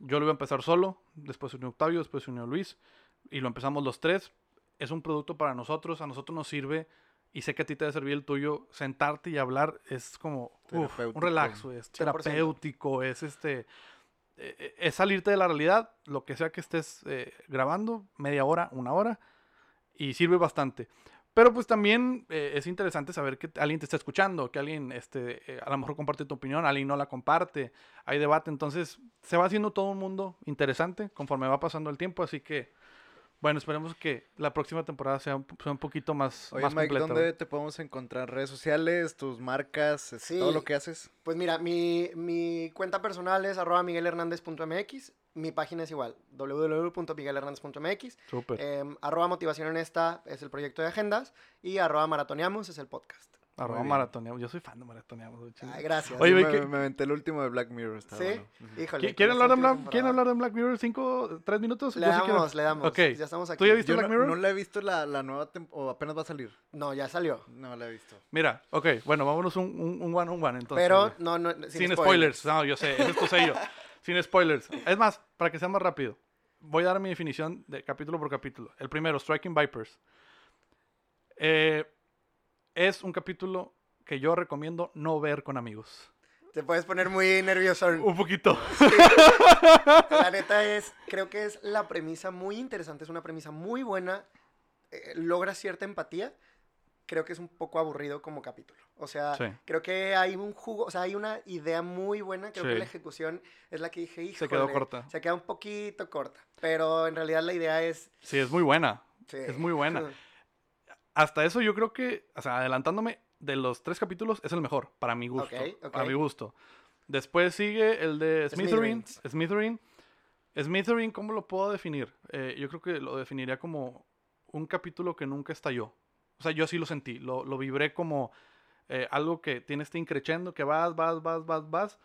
yo lo iba a empezar solo. Después se unió Octavio, después se unió Luis. Y lo empezamos los tres. Es un producto para nosotros. A nosotros nos sirve. Y sé que a ti te debe servir el tuyo. Sentarte y hablar es como uf, un relax, Es 100%. terapéutico. Es este. eh, eh, Es salirte de la realidad. Lo que sea que estés eh, grabando. Media hora, una hora. Y sirve bastante. Pero pues también eh, es interesante saber que alguien te está escuchando, que alguien este, eh, a lo mejor comparte tu opinión, alguien no la comparte, hay debate, entonces se va haciendo todo un mundo interesante conforme va pasando el tiempo, así que bueno, esperemos que la próxima temporada sea un, sea un poquito más, Oye, más Mike, completa. ¿dónde te podemos encontrar? ¿Redes sociales, tus marcas, todo lo que haces? Pues mira, mi, mi cuenta personal es arroba miguelhernandez.mx. Mi página es igual, www.miguelhernandez.mx. Súper. Em, arroba motivación honesta es el proyecto de agendas y arroba maratoneamos es el podcast. Arroba maratoneamos. Yo soy fan de maratoneamos. Ay, gracias. Oye, me, ¿qué- me aventé el último de Black Mirror. Está ¿Sí? bueno. Híjole. ¿Qui- ¿Quieren hablar, esta Black, ¿Quieren hablar de Black Mirror? ¿Cinco, tres minutos? Le Yo sí quiero- damos, le damos. Ok. Ya estamos aquí. ¿Tú ya viste Yo Black no, Mirror? no la he visto la, la nueva temporada, o apenas va a salir. No, ya salió. No la he visto. Mira, ok, bueno, vámonos un, un, un one on one entonces. Pero no, no, sin, sin, spoilers. No, yo sé, ese es tu sello. [laughs] sin spoilers. Es más, para que sea más rápido, voy a dar mi definición de capítulo por capítulo. El primero, Striking Vipers. Eh, es un capítulo que yo recomiendo no ver con amigos. Te puedes poner muy nervioso. Un poquito. La neta es, creo que es la premisa muy interesante, es una premisa muy buena, eh, logra cierta empatía, creo que es un poco aburrido como capítulo. O sea, Sí. creo que hay un jugo, o sea, hay una idea muy buena, creo Sí. que la ejecución es la que dije. Se quedó corta. Se queda un poquito corta, pero en realidad la idea es... Sí, es muy buena. sí. Es muy buena. [laughs] Hasta eso yo creo que, o sea, adelantándome, de los tres capítulos es el mejor, para mi gusto. Ok, ok. Para mi gusto. Después sigue el de Smitherin. Smithereens. Smitherin. Smitherin, ¿cómo lo puedo definir? Eh, yo creo que lo definiría como un capítulo que nunca estalló. O sea, yo sí lo sentí. Lo, lo vibré como eh, algo que tiene este increchendo, que vas, vas, vas, vas, vas.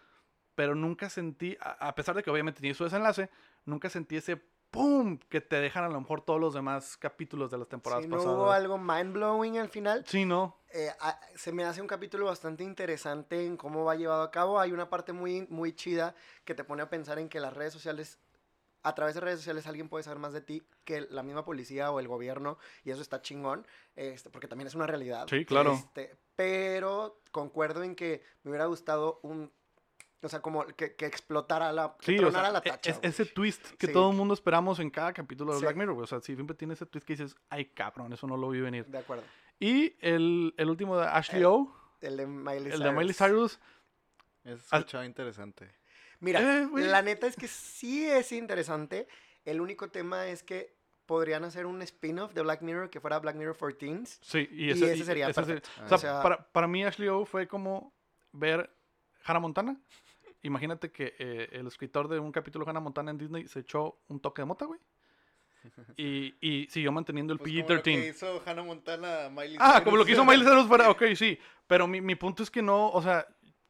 Pero nunca sentí, a, a pesar de que obviamente tiene su desenlace, nunca sentí ese ¡pum! que te dejan a lo mejor todos los demás capítulos de las temporadas Si no pasadas. hubo algo mind-blowing al final, Sí, no. eh, a- se me hace un capítulo bastante interesante en cómo va llevado a cabo. Hay una parte muy, muy chida que te pone a pensar en que las redes sociales, a través de redes sociales, alguien puede saber más de ti que la misma policía o el gobierno, y eso está chingón, este, porque también es una realidad. Sí, claro. Este, pero concuerdo en que me hubiera gustado un. O sea, como que, que explotara la. Que Sí, o tronara sea, la e- tacha. es- ese twist que Sí. todo el mundo esperamos en cada capítulo de Sí. Black Mirror, güey. O sea, siempre tiene ese twist que dices, ay, cabrón, eso no lo vi venir. De acuerdo. Y el, el último de Ashley El- O, El de Miley el de Miley Cyrus, Es escuchado interesante. Mira, Eh, la neta es que sí es interesante. El único tema es que podrían hacer un spin-off de Black Mirror que fuera Black Mirror for Teens. sí, y Y ese, sería ese perfecto. O sea, O sea- para, para mí Ashley O fue como ver Hannah Montana. Imagínate que eh, el escritor de un capítulo de Hannah Montana en Disney se echó un toque de mota, güey. Y, y siguió manteniendo el Pues como lo que PG-13. hizo Hannah Montana a Miley Ah, Cyrus. como lo que hizo Miley Cyrus fuera, [laughs] ok, sí. Pero mi, mi punto es que no, o sea,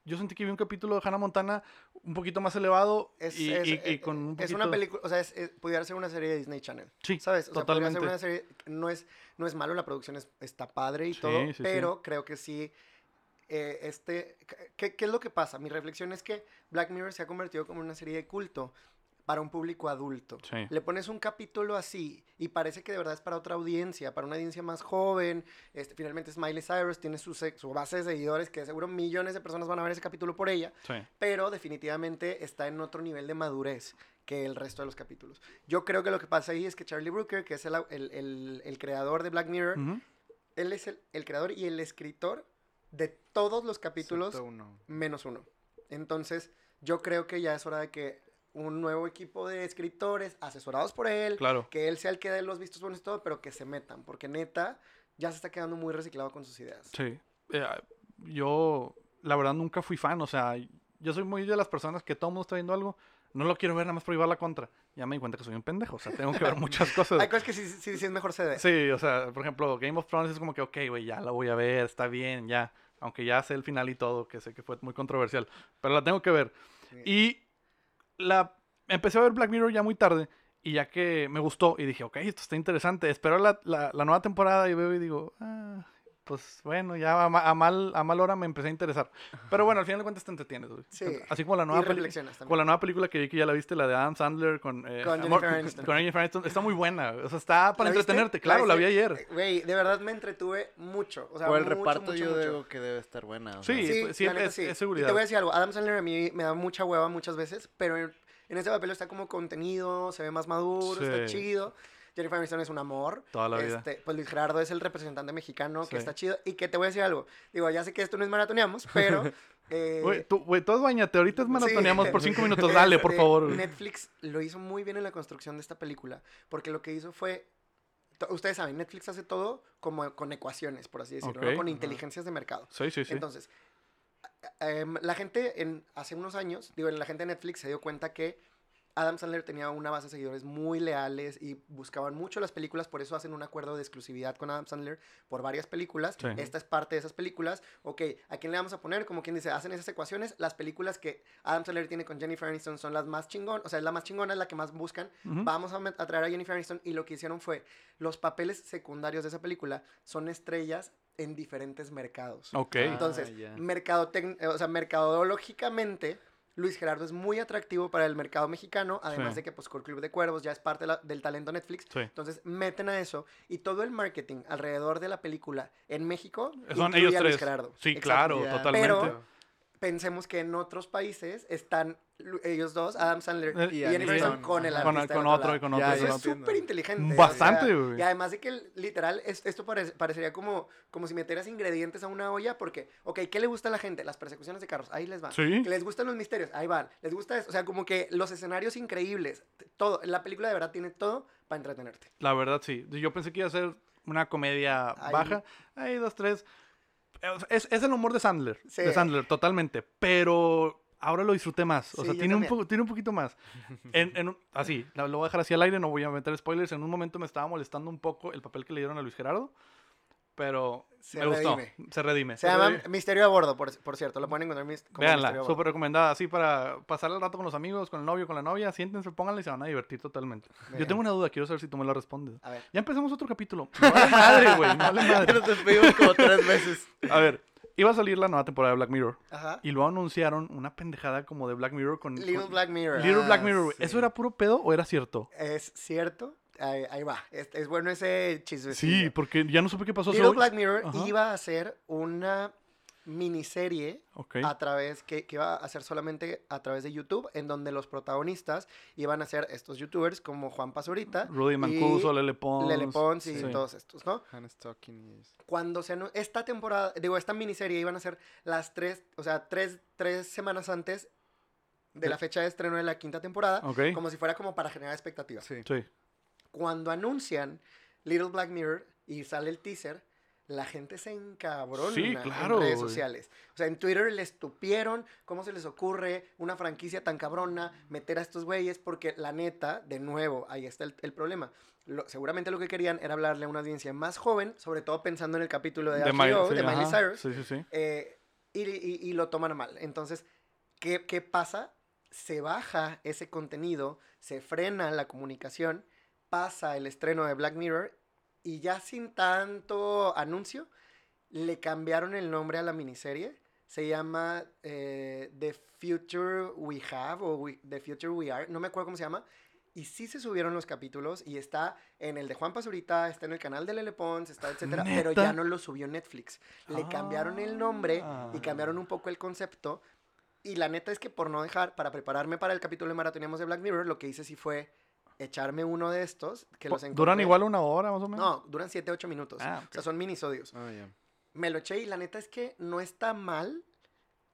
yo sentí que vi un capítulo de Hannah Montana un poquito más elevado Es, y, es- y- y con un es poquito... una película, o sea, es, pudiera ser una serie de Disney Channel. Sí, ¿Sabes? O sea, ser totalmente. una serie, no es, no es malo, la producción es- está padre y Sí, todo, sí, sí. pero creo que sí, eh, este, ¿qué, qué es lo que pasa? Mi reflexión es que Black Mirror se ha convertido como una serie de culto para un público adulto. Sí. Le pones un capítulo así y parece que de verdad es para otra audiencia, para una audiencia más joven. Este, finalmente es Miley Cyrus, tiene su, su base de seguidores que seguro millones de personas van a ver ese capítulo por ella Sí. pero definitivamente está en otro nivel de madurez que el resto de los capítulos. Yo creo que lo que pasa ahí es que Charlie Brooker, que es el, el- el- el creador de Black Mirror, Ujú. él es el, el creador y el escritor de todos los capítulos uno. menos uno. Entonces, yo creo que ya es hora de que un nuevo equipo de escritores, asesorados por él, Claro. que él sea el que dé los vistos buenos y todo, pero que se metan, porque neta, ya se está quedando muy reciclado con sus ideas. Sí. Eh, yo, la verdad, nunca fui fan. O sea, yo soy muy de las personas que todo el mundo está viendo algo. No lo quiero ver nada más por llevar la contra. Ya me di cuenta que soy un pendejo. O sea, tengo que ver [laughs] muchas cosas. Hay cosas que sí, sí, sí es mejor se ve. Sí, o sea, por ejemplo, Game of Thrones es como que, ok, güey, ya la voy a ver, está bien, ya. Aunque ya sé el final y todo, que sé que fue muy controversial. Pero la tengo que ver. Sí. Y la empecé a ver Black Mirror ya muy tarde. Y ya que me gustó y dije, ok, esto está interesante. Espero la, la, la nueva temporada y veo y digo, ah, pues bueno, ya a, a mal, a mal hora me empecé a interesar. Pero bueno, al final de cuentas te entretienes, güey. Sí. Así como la Y nueva película. Con la nueva película que vi que ya la viste, la de Adam Sandler con, eh, Con Amor- Aniston. con Jennifer Aniston, está muy buena. O sea, está para ¿La viste? entretenerte. ¿La Claro, la vi viste? ayer. Eh, Güey, de verdad me entretuve mucho. O sea, o el mucho, reparto mucho, yo mucho. digo que debe estar buena. o Sí, sea, pues, sí, la neta es- es Y seguridad. te voy a decir algo, Adam Sandler a mí me da mucha hueva muchas veces, pero en, en este papel está como contenido, se ve más maduro, está Sí. chido. Jennifer Aniston es un amor. Toda la vida. Este, pues Luis Gerardo es el representante mexicano, que está chido. Y que te voy a decir algo. Digo, ya sé que esto no es maratoneamos, [laughs] pero... eh, Güey, tú, güey, todos bañate. Ahorita es sí. maratoneamos por cinco [laughs] minutos. Dale, por Este, favor. Netflix lo hizo muy bien en la construcción de esta película, porque lo que hizo fue... Ustedes saben, Netflix hace todo como con ecuaciones, por así decirlo, con inteligencias de mercado. Sí, sí, sí. Entonces, a- em, la gente en, hace unos años, digo, la gente de Netflix se dio cuenta que Adam Sandler tenía una base de seguidores muy leales y buscaban mucho las películas, por eso hacen un acuerdo de exclusividad con Adam Sandler por varias películas. Sí. Esta es parte de esas películas. Ok, ¿a quién le vamos a poner? Como quien dice, hacen esas ecuaciones. Las películas que Adam Sandler tiene con Jennifer Aniston son las más chingón, o sea, es la más chingona, es la que más buscan. Vamos a, a traer a Jennifer Aniston y lo que hicieron fue, los papeles secundarios de esa película son estrellas en diferentes mercados. Ok. Ah, Entonces, eh, o sea, mercadológicamente, Luis Gerardo es muy atractivo para el mercado mexicano, además Sí. de que pues con Club de Cuervos ya es parte de la- del talento Netflix. Sí. Entonces, meten a eso y todo el marketing alrededor de la película en México Son incluye ellos a Luis tres. Gerardo. Sí, Exacto. claro, Ya. totalmente. Pero- Pensemos que en otros países están ellos dos, Adam Sandler Eh, y y Aniston con el con, artista con del otro y con otro. con Eso es súper inteligente. Bastante, o sea, güey. Y además de que literal, es- esto parece- parecería como, como si metieras ingredientes a una olla, porque, ok, ¿qué le gusta a la gente? Las persecuciones de carros, ahí les van. Sí. Que les gustan los misterios, ahí van. Les gusta eso, o sea, como que los escenarios increíbles, todo. La película de verdad tiene todo para entretenerte. La verdad, sí. Yo pensé que iba a ser una comedia Ahí- baja. Ahí, dos, tres. Eh, Es, es el humor de Sandler. Sí. De Sandler, totalmente. Pero ahora lo disfruté más. O Sí, sea, tiene un, po- tiene un poquito más. En, en un- así, lo voy a dejar así al aire, no voy a meter spoilers. En un momento me estaba molestando un poco el papel que le dieron a Luis Gerardo. Pero Se me gustó. redime. Se redime. Se llama Misterio a Bordo, por, por cierto. Lo pueden encontrar mis- como Véanla, Misterio a Bordo. súper recomendada. Así para pasar el rato con los amigos, con el novio, con la novia. Siéntense, pónganla y se van a divertir totalmente. Yo tengo una duda, quiero saber si tú me la respondes. A ver. Ya empezamos otro capítulo. No vale madre, güey. No vale madre. [laughs] Nos despedimos como tres veces. A ver, iba a salir la nueva temporada de Black Mirror. Ajá. Y luego anunciaron una pendejada como de Black Mirror con. Little con- Black Mirror. Little Black Ah, Mirror. sí. ¿Eso era puro pedo o era cierto? Es cierto. Ahí, ahí va. Es, es bueno ese chisme. Sí, porque ya no supe qué pasó. Little Black Mirror Ajá. iba a ser una miniserie a través que, que iba a ser solamente a través de YouTube, en donde los protagonistas iban a ser estos youtubers como Juan Pazurita, Rudy Mancuso, Lele Pons. Lele Pons y sí. todos estos, ¿no? Cuando se esta temporada, digo, esta miniserie iban a ser las tres, o sea, tres, tres semanas antes de De- la fecha de estreno de la quinta temporada, Ok. como si fuera como para generar expectativa. Sí. Sí. Cuando anuncian Little Black Mirror y sale el teaser, la gente se encabrona Sí, claro, en redes sociales. O sea, en Twitter les tupieron cómo se les ocurre una franquicia tan cabrona meter a estos güeyes porque la neta, de nuevo, ahí está el, el problema. Lo- seguramente lo que querían era hablarle a una audiencia más joven, sobre todo pensando en el capítulo de, De, HBO, Miley, sí, de Miley ajá. Cyrus, sí. eh, y, y- y lo toman mal. Entonces, ¿qué, qué pasa? Se baja ese contenido, se frena la comunicación, pasa el estreno de Black Mirror y ya sin tanto anuncio, le cambiaron el nombre a la miniserie. Se llama eh, The Future We Have o We- The Future We Are, no me acuerdo cómo se llama. Y sí se subieron los capítulos y está en el de Juan Pazurita, está en el canal de Lele Pons, está etcétera, pero ya no lo subió Netflix. Le cambiaron el nombre y Ah. cambiaron un poco el concepto. Y la neta es que por no dejar, para prepararme para el capítulo de Maratoneamos de Black Mirror, lo que hice sí fue echarme uno de estos que los encontré. ¿Duran igual una hora más o menos? No, duran 7, 8 minutos. Ah, O sea, son minisodios. Ah, ya. Me lo eché y la neta es que no está mal,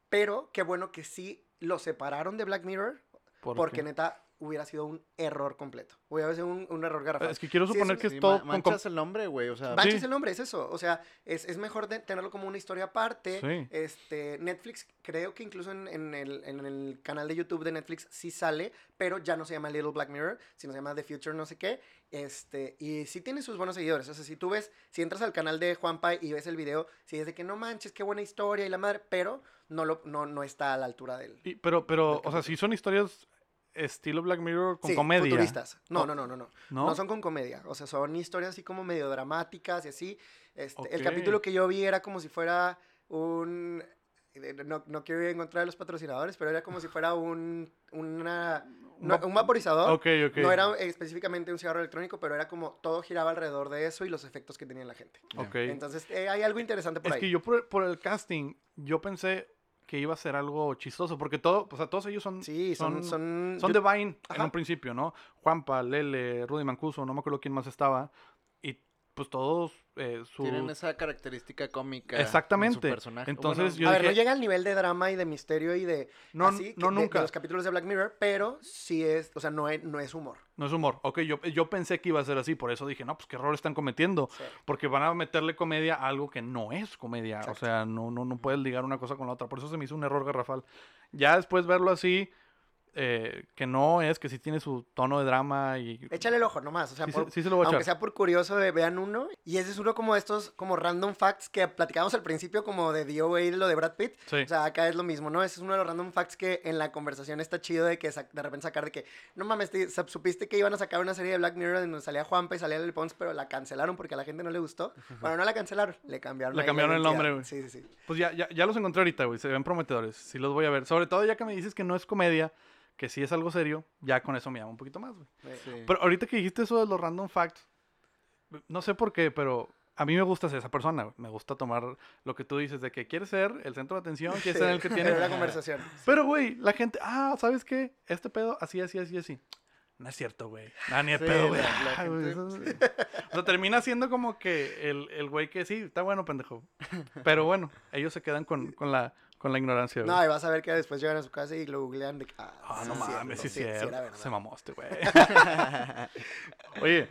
pero qué bueno que sí lo separaron de Black Mirror, ¿Por porque qué? neta hubiera sido un error completo. Hubiera sido un, un error garrafal. Es que quiero Sí, suponer que Sí, es todo con- manchas el nombre, güey, o sea... Manches Sí. el nombre, es eso. O sea, es, es mejor de tenerlo como una historia aparte. Sí. Este, Netflix, creo que incluso en, en el, en el canal de YouTube de Netflix sí sale, pero ya no se llama Little Black Mirror, sino se llama The Future no sé qué. Este, y sí tiene sus buenos seguidores. O sea, si tú ves, si entras al canal de Juan Pai y ves el video, sí es de que no manches, qué buena historia y la madre, pero no, lo, no, no está a la altura del... Y- pero, pero, del o sea, si son historias estilo Black Mirror con Sí, comedia. futuristas. No, no, no, no, no. ¿No? ¿No? son con comedia. O sea, son historias así como medio dramáticas y así. Este, El capítulo que yo vi era como si fuera un... eh, No, no quiero encontrar a los patrocinadores, pero era como si fuera un, una, no, un vaporizador. Ok, ok. No era específicamente un cigarro electrónico, pero era como todo giraba alrededor de eso y los efectos que tenía la gente. Ok. Entonces, eh, hay algo interesante por Es ahí. que yo por, por el casting, yo pensé que iba a ser algo chistoso, porque todo, o sea, todos ellos son, Sí, son... son, Son, son yo- de Vine en un principio, ¿no? Juanpa, Lele, Rudy Mancuso, no me acuerdo quién más estaba, pues todos eh, su... Tienen esa característica cómica. en su personaje. Entonces, Bueno, yo a ver, no llega al nivel de drama y de misterio y de... No, así, no, que- de- nunca. De los capítulos de Black Mirror, pero sí es... O sea, no es, no es humor. No es humor. Ok, yo, yo pensé que iba a ser así, por eso dije, no, pues qué error están cometiendo. Sí. Porque van a meterle comedia a algo que no es comedia. Exacto. O sea, no, no, no puedes ligar una cosa con la otra. Por eso se me hizo un error garrafal. Ya después verlo así, eh, que no es, que sí tiene su tono de drama y... Échale el ojo nomás, o sea, Sí, por- sí, se lo voy a aunque echar. sea por curioso, de, vean uno. Y ese es uno como de estos, como random facts que platicamos al principio, como de DOA y lo de Brad Pitt. Sí. O sea, acá es lo mismo, ¿no? Ese es uno de los random facts que en la conversación está chido de que de repente sacar de que, no mames, te- supiste que iban a sacar una serie de Black Mirror donde salía Juanpa y salía Lil Pons, pero la cancelaron porque a la gente no le gustó. Bueno, no la cancelaron, le cambiaron. Le cambiaron el nombre, güey. Sí, sí, sí. Pues ya, ya, ya los encontré ahorita, güey. Se ven prometedores. Sí los voy a ver. Sobre todo ya que me dices que no es comedia, que sí es algo serio, ya con eso me llama un poquito más, güey. Sí. Pero ahorita que dijiste eso de los random facts, no sé por qué, pero a mí me gusta ser esa persona. güey. Me gusta tomar lo que tú dices de que quieres ser el centro de atención, quieres ser el que [laughs] tiene. La conversación. Pero, güey, la gente, ah, ¿sabes qué? Este pedo, así, así, así, así. No es cierto, güey. Nada, ni de Sí, pedo, güey. Ah, eso- [laughs] O sea, termina siendo como que el, el güey que sí, está bueno, pendejo. Pero bueno, ellos se quedan con, con la, con la ignorancia, güey. No, y vas a ver que después llegan a su casa y lo googlean de que, ah, Ah, sí no es mames, sí sí, sí. Se mamó este güey. [laughs] Oye,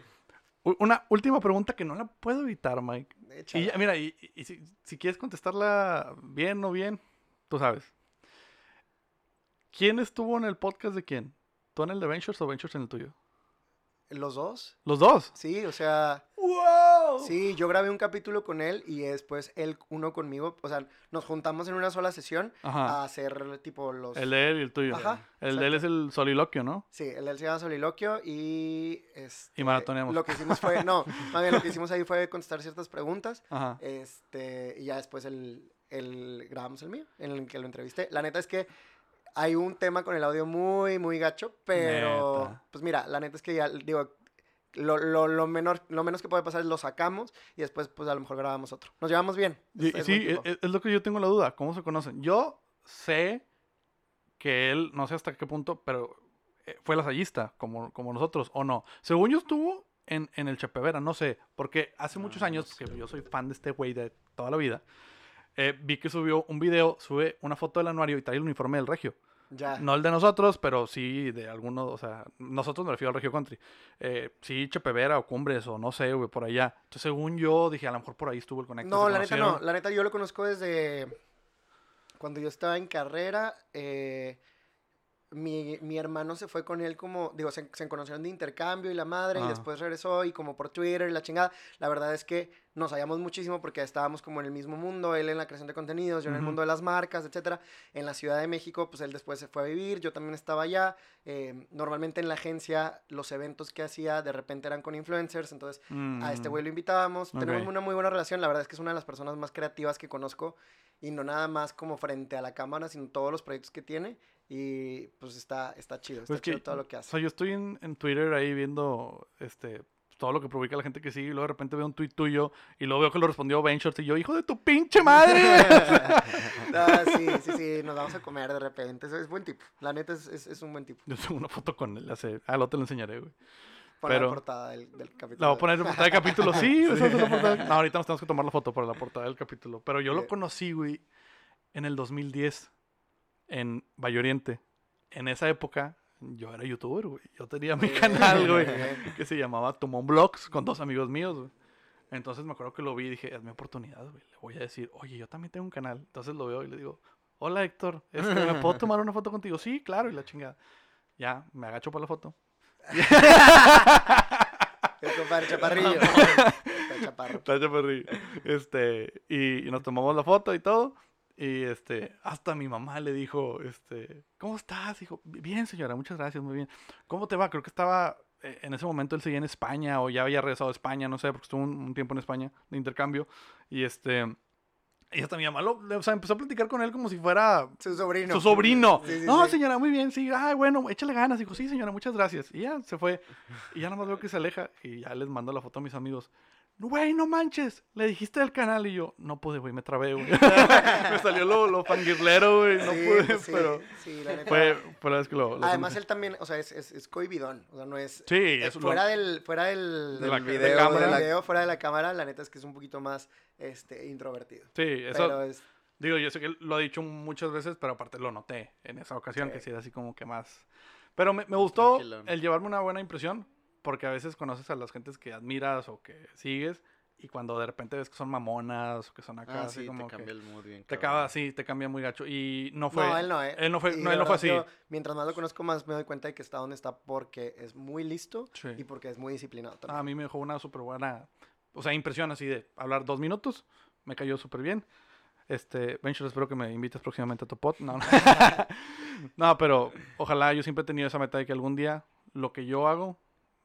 una última pregunta que no la puedo evitar, Mike. Y Échala. ya, mira, y, y- y si, si quieres contestarla bien o bien, tú sabes. ¿Quién estuvo en el podcast de quién? ¿Tú en el de Ventures o Ventures en el tuyo? ¿Los dos? ¿Los dos? Sí, o sea, ¡Wow! Sí, yo grabé un capítulo con él y después él uno conmigo. O sea, nos juntamos en una sola sesión Ajá. a hacer tipo los... El de él y el tuyo. Ajá, El de él es el soliloquio, ¿no? Sí, el de él se llama Soliloquio y... Este, Y maratoneamos. Lo que hicimos fue... No, [laughs] más bien lo que hicimos ahí fue contestar ciertas preguntas. Ajá. Este, y ya después el, el, grabamos el mío, en el que lo entrevisté. La neta es que hay un tema con el audio muy, muy gacho, pero Neta. pues mira, la neta es que ya, digo, lo, lo, lo, menor, lo menos que puede pasar es lo sacamos y después pues a lo mejor grabamos otro. Nos llevamos bien. Y- es- sí, es, es lo que yo tengo la duda. ¿Cómo se conocen? Yo sé que él, no sé hasta qué punto, pero eh, fue lasallista, como, como nosotros, o no. Según yo estuvo en, en el Chapevera, no sé, porque hace muchos Ah, no años, sé. que yo soy fan de este güey de toda la vida, eh, vi que subió un video, sube una foto del anuario y trae el uniforme del Regio. Ya. No el de nosotros, pero sí de alguno, o sea, nosotros me refiero al Regio Country. Eh, sí, Chepevera o Cumbres o no sé, güey, por allá. Entonces, según yo, dije, a lo mejor por ahí estuvo el conecto. No, la neta no. La neta yo lo conozco desde cuando yo estaba en carrera. eh, mi, mi hermano se fue con él como, digo, se, se conocieron de intercambio y la madre, y después regresó y como por Twitter y la chingada. La verdad es que nos hallamos muchísimo porque estábamos como en el mismo mundo, él en la creación de contenidos, yo en el mundo de las marcas, etcétera. En la Ciudad de México, pues él después se fue a vivir, yo también estaba allá. eh, normalmente en la agencia los eventos que hacía de repente eran con influencers, entonces a este Mm. güey lo invitábamos. Tenemos una muy buena relación. La verdad es que es una de las personas más creativas que conozco. Y no nada más como frente a la cámara, sino todos los proyectos que tiene. Y pues está, está chido. Está Pues que, chido todo lo que O hace. sea, yo estoy en, en Twitter ahí viendo este todo lo que publica la gente que sigue y luego de repente veo un tuit tuyo y luego veo que lo respondió Ventures y yo, hijo de tu pinche madre. [laughs] Ah, sí, sí, sí. Nos vamos a comer de repente. Es, es buen tipo. La neta es, es, es un buen tipo. yo tengo una foto con él hace... Ah, luego te lo enseñaré, güey. Pon la portada del, del capítulo. La voy a poner en portada de capítulo. Sí, Sí. [laughs] esa es la portada. No, ahorita nos tenemos que tomar la foto para la portada del capítulo. Pero yo lo conocí, güey, en el 2010, en Valle Oriente. En esa época, yo era youtuber, güey. Yo tenía mi canal, güey, [laughs] que se llamaba Tomón Vlogs con dos amigos míos, güey. Entonces me acuerdo que lo vi y dije, es mi oportunidad, güey. Le voy a decir, oye, yo también tengo un canal. Entonces lo veo y le digo, hola Héctor, este, ¿me puedo [laughs] tomar una foto contigo? Sí, claro, y la chingada. Ya, me agacho para la foto. [laughs] El compadre Chaparrillo. Está chaparro. Está chaparrillo. Este, y, y nos tomamos la foto y todo. Y este, hasta mi mamá le dijo, este, ¿cómo estás? Dijo, bien, señora, muchas gracias, muy bien. ¿Cómo te va? Creo que estaba, eh, en ese momento él seguía en España o ya había regresado a España, no sé, porque estuvo un, un tiempo en España de intercambio. Y este, y hasta mi mamá lo, o sea, empezó a platicar con él como si fuera Su sobrino. su sobrino. Sí, sí, no, sí. señora, muy bien, sí. Ay, bueno, échale ganas. Dijo, sí, señora, muchas gracias. Y ya se fue. Y ya nada más veo que se aleja. Y ya les mando la foto a mis amigos. Güey, no manches. Le dijiste del canal. Y yo, no pude, güey, me trabé, güey. [laughs] me salió lo, lo fangirlero, güey. No Sí, pude, pues sí, pero sí, la neta. fue, fue la vez que lo. lo Además, él también, o sea, es, es, es cohibidón. O sea, no es. Sí, es es lo- fuera del, fuera del, de la del ca- de video, cámara. del video, fuera de la cámara, la neta es que es un poquito más este, introvertido. Sí, eso. Pero es. Digo, yo sé que lo ha dicho muchas veces, pero aparte lo noté en esa ocasión, que Sí. sí era así como que más... Pero me, me gustó tranquilón. el llevarme una buena impresión, porque a veces conoces a las gentes que admiras o que sigues Y cuando de repente ves que son mamonas o que son acá, Ah, así sí, como te que cambia el mood bien. te acaba, sí, te cambia muy gacho. Y no fue. no, él no, ¿eh? Él no fue, Y no, él no fue así. yo, mientras más lo conozco, más me doy cuenta de que está donde está porque es muy listo Sí. y porque es muy disciplinado Ah, también. a mí me dejó una súper buena, o sea, impresión así de hablar dos minutos. Me cayó súper bien. Este, Venture, espero que me invites próximamente a tu pod. No, no. [laughs] No, pero ojalá yo siempre he tenido esa meta de que algún día lo que yo hago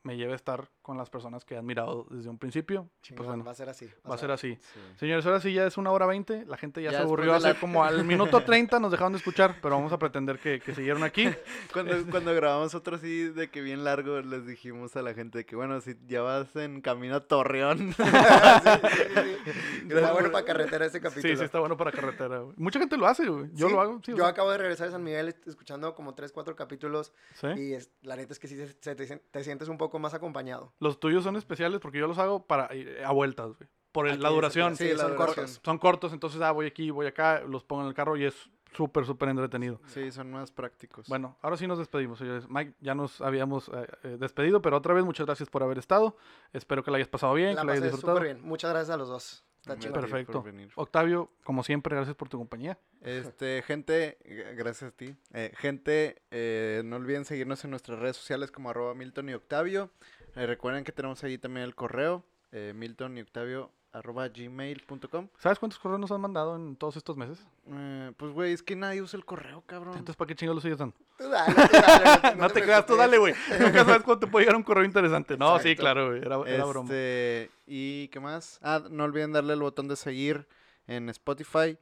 me lleve a estar con las personas que he admirado desde un principio. Chingón, Pues bueno, va a ser así. va a ser así. Sí. Señores, ahora sí ya es una hora veinte. La gente ya, Ya se aburrió hace la- como al [laughs] minuto 30 nos dejaron de escuchar, pero vamos a pretender que, que siguieron aquí. [laughs] Cuando, cuando grabamos otro así de que bien largo, les dijimos a la gente que, bueno, si ya vas en camino a Torreón. [laughs] Está bueno para carretera ese capítulo. Sí, sí, está bueno para carretera. güey. Mucha gente lo hace, güey. Yo Sí, lo hago. sí, o yo sea, acabo de regresar de San Miguel escuchando como 3, 4 capítulos ¿sí? y es- la neta es que sí se- se te, te sientes un poco más acompañado. Los tuyos son especiales porque yo los hago para eh, a vueltas, güey. Por el- la duración. Sí, la son duración. cortos. Son cortos, entonces, ah, voy aquí, voy acá, los pongo en el carro y es súper, súper entretenido. Sí, son más prácticos. Bueno, ahora sí nos despedimos, señores. Mike, ya nos habíamos eh, eh, despedido, pero otra vez muchas gracias por haber estado. Espero que la hayas pasado bien, La que la hayas disfrutado. súper bien. Muchas gracias a los dos. Está chido. Perfecto. por venir. Octavio, como siempre, gracias por tu compañía. Este, gente, gracias a ti. Eh, gente, eh, no olviden seguirnos en nuestras redes sociales como arroba Milton y Octavio. Eh, recuerden que tenemos ahí también el correo, eh, Milton y Octavio arroba gmail.com. ¿Sabes cuántos correos nos han mandado en todos estos meses? Eh, pues, güey, es que nadie usa el correo, cabrón. Entonces, ¿para qué chingados lo sigues dando? Tú dale, tú dale, [laughs] No te creas, tú dale, güey. [laughs] Nunca sabes cuándo te puede llegar un correo interesante. No, sí, claro, güey. Era, era broma. Este, ¿y qué más? Ah, no olviden darle el botón de seguir en Spotify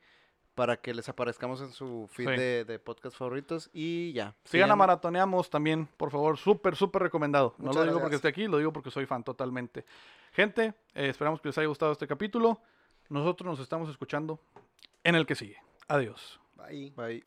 para que les aparezcamos en su feed Sí. de, de podcast favoritos y ya. Sigan a Maratoneamos también, por favor. Súper, súper recomendado. No lo digo porque esté aquí, lo digo porque soy fan totalmente. Gente, eh, esperamos que les haya gustado este capítulo. Nosotros nos estamos escuchando en el que sigue. Adiós. Bye. Bye.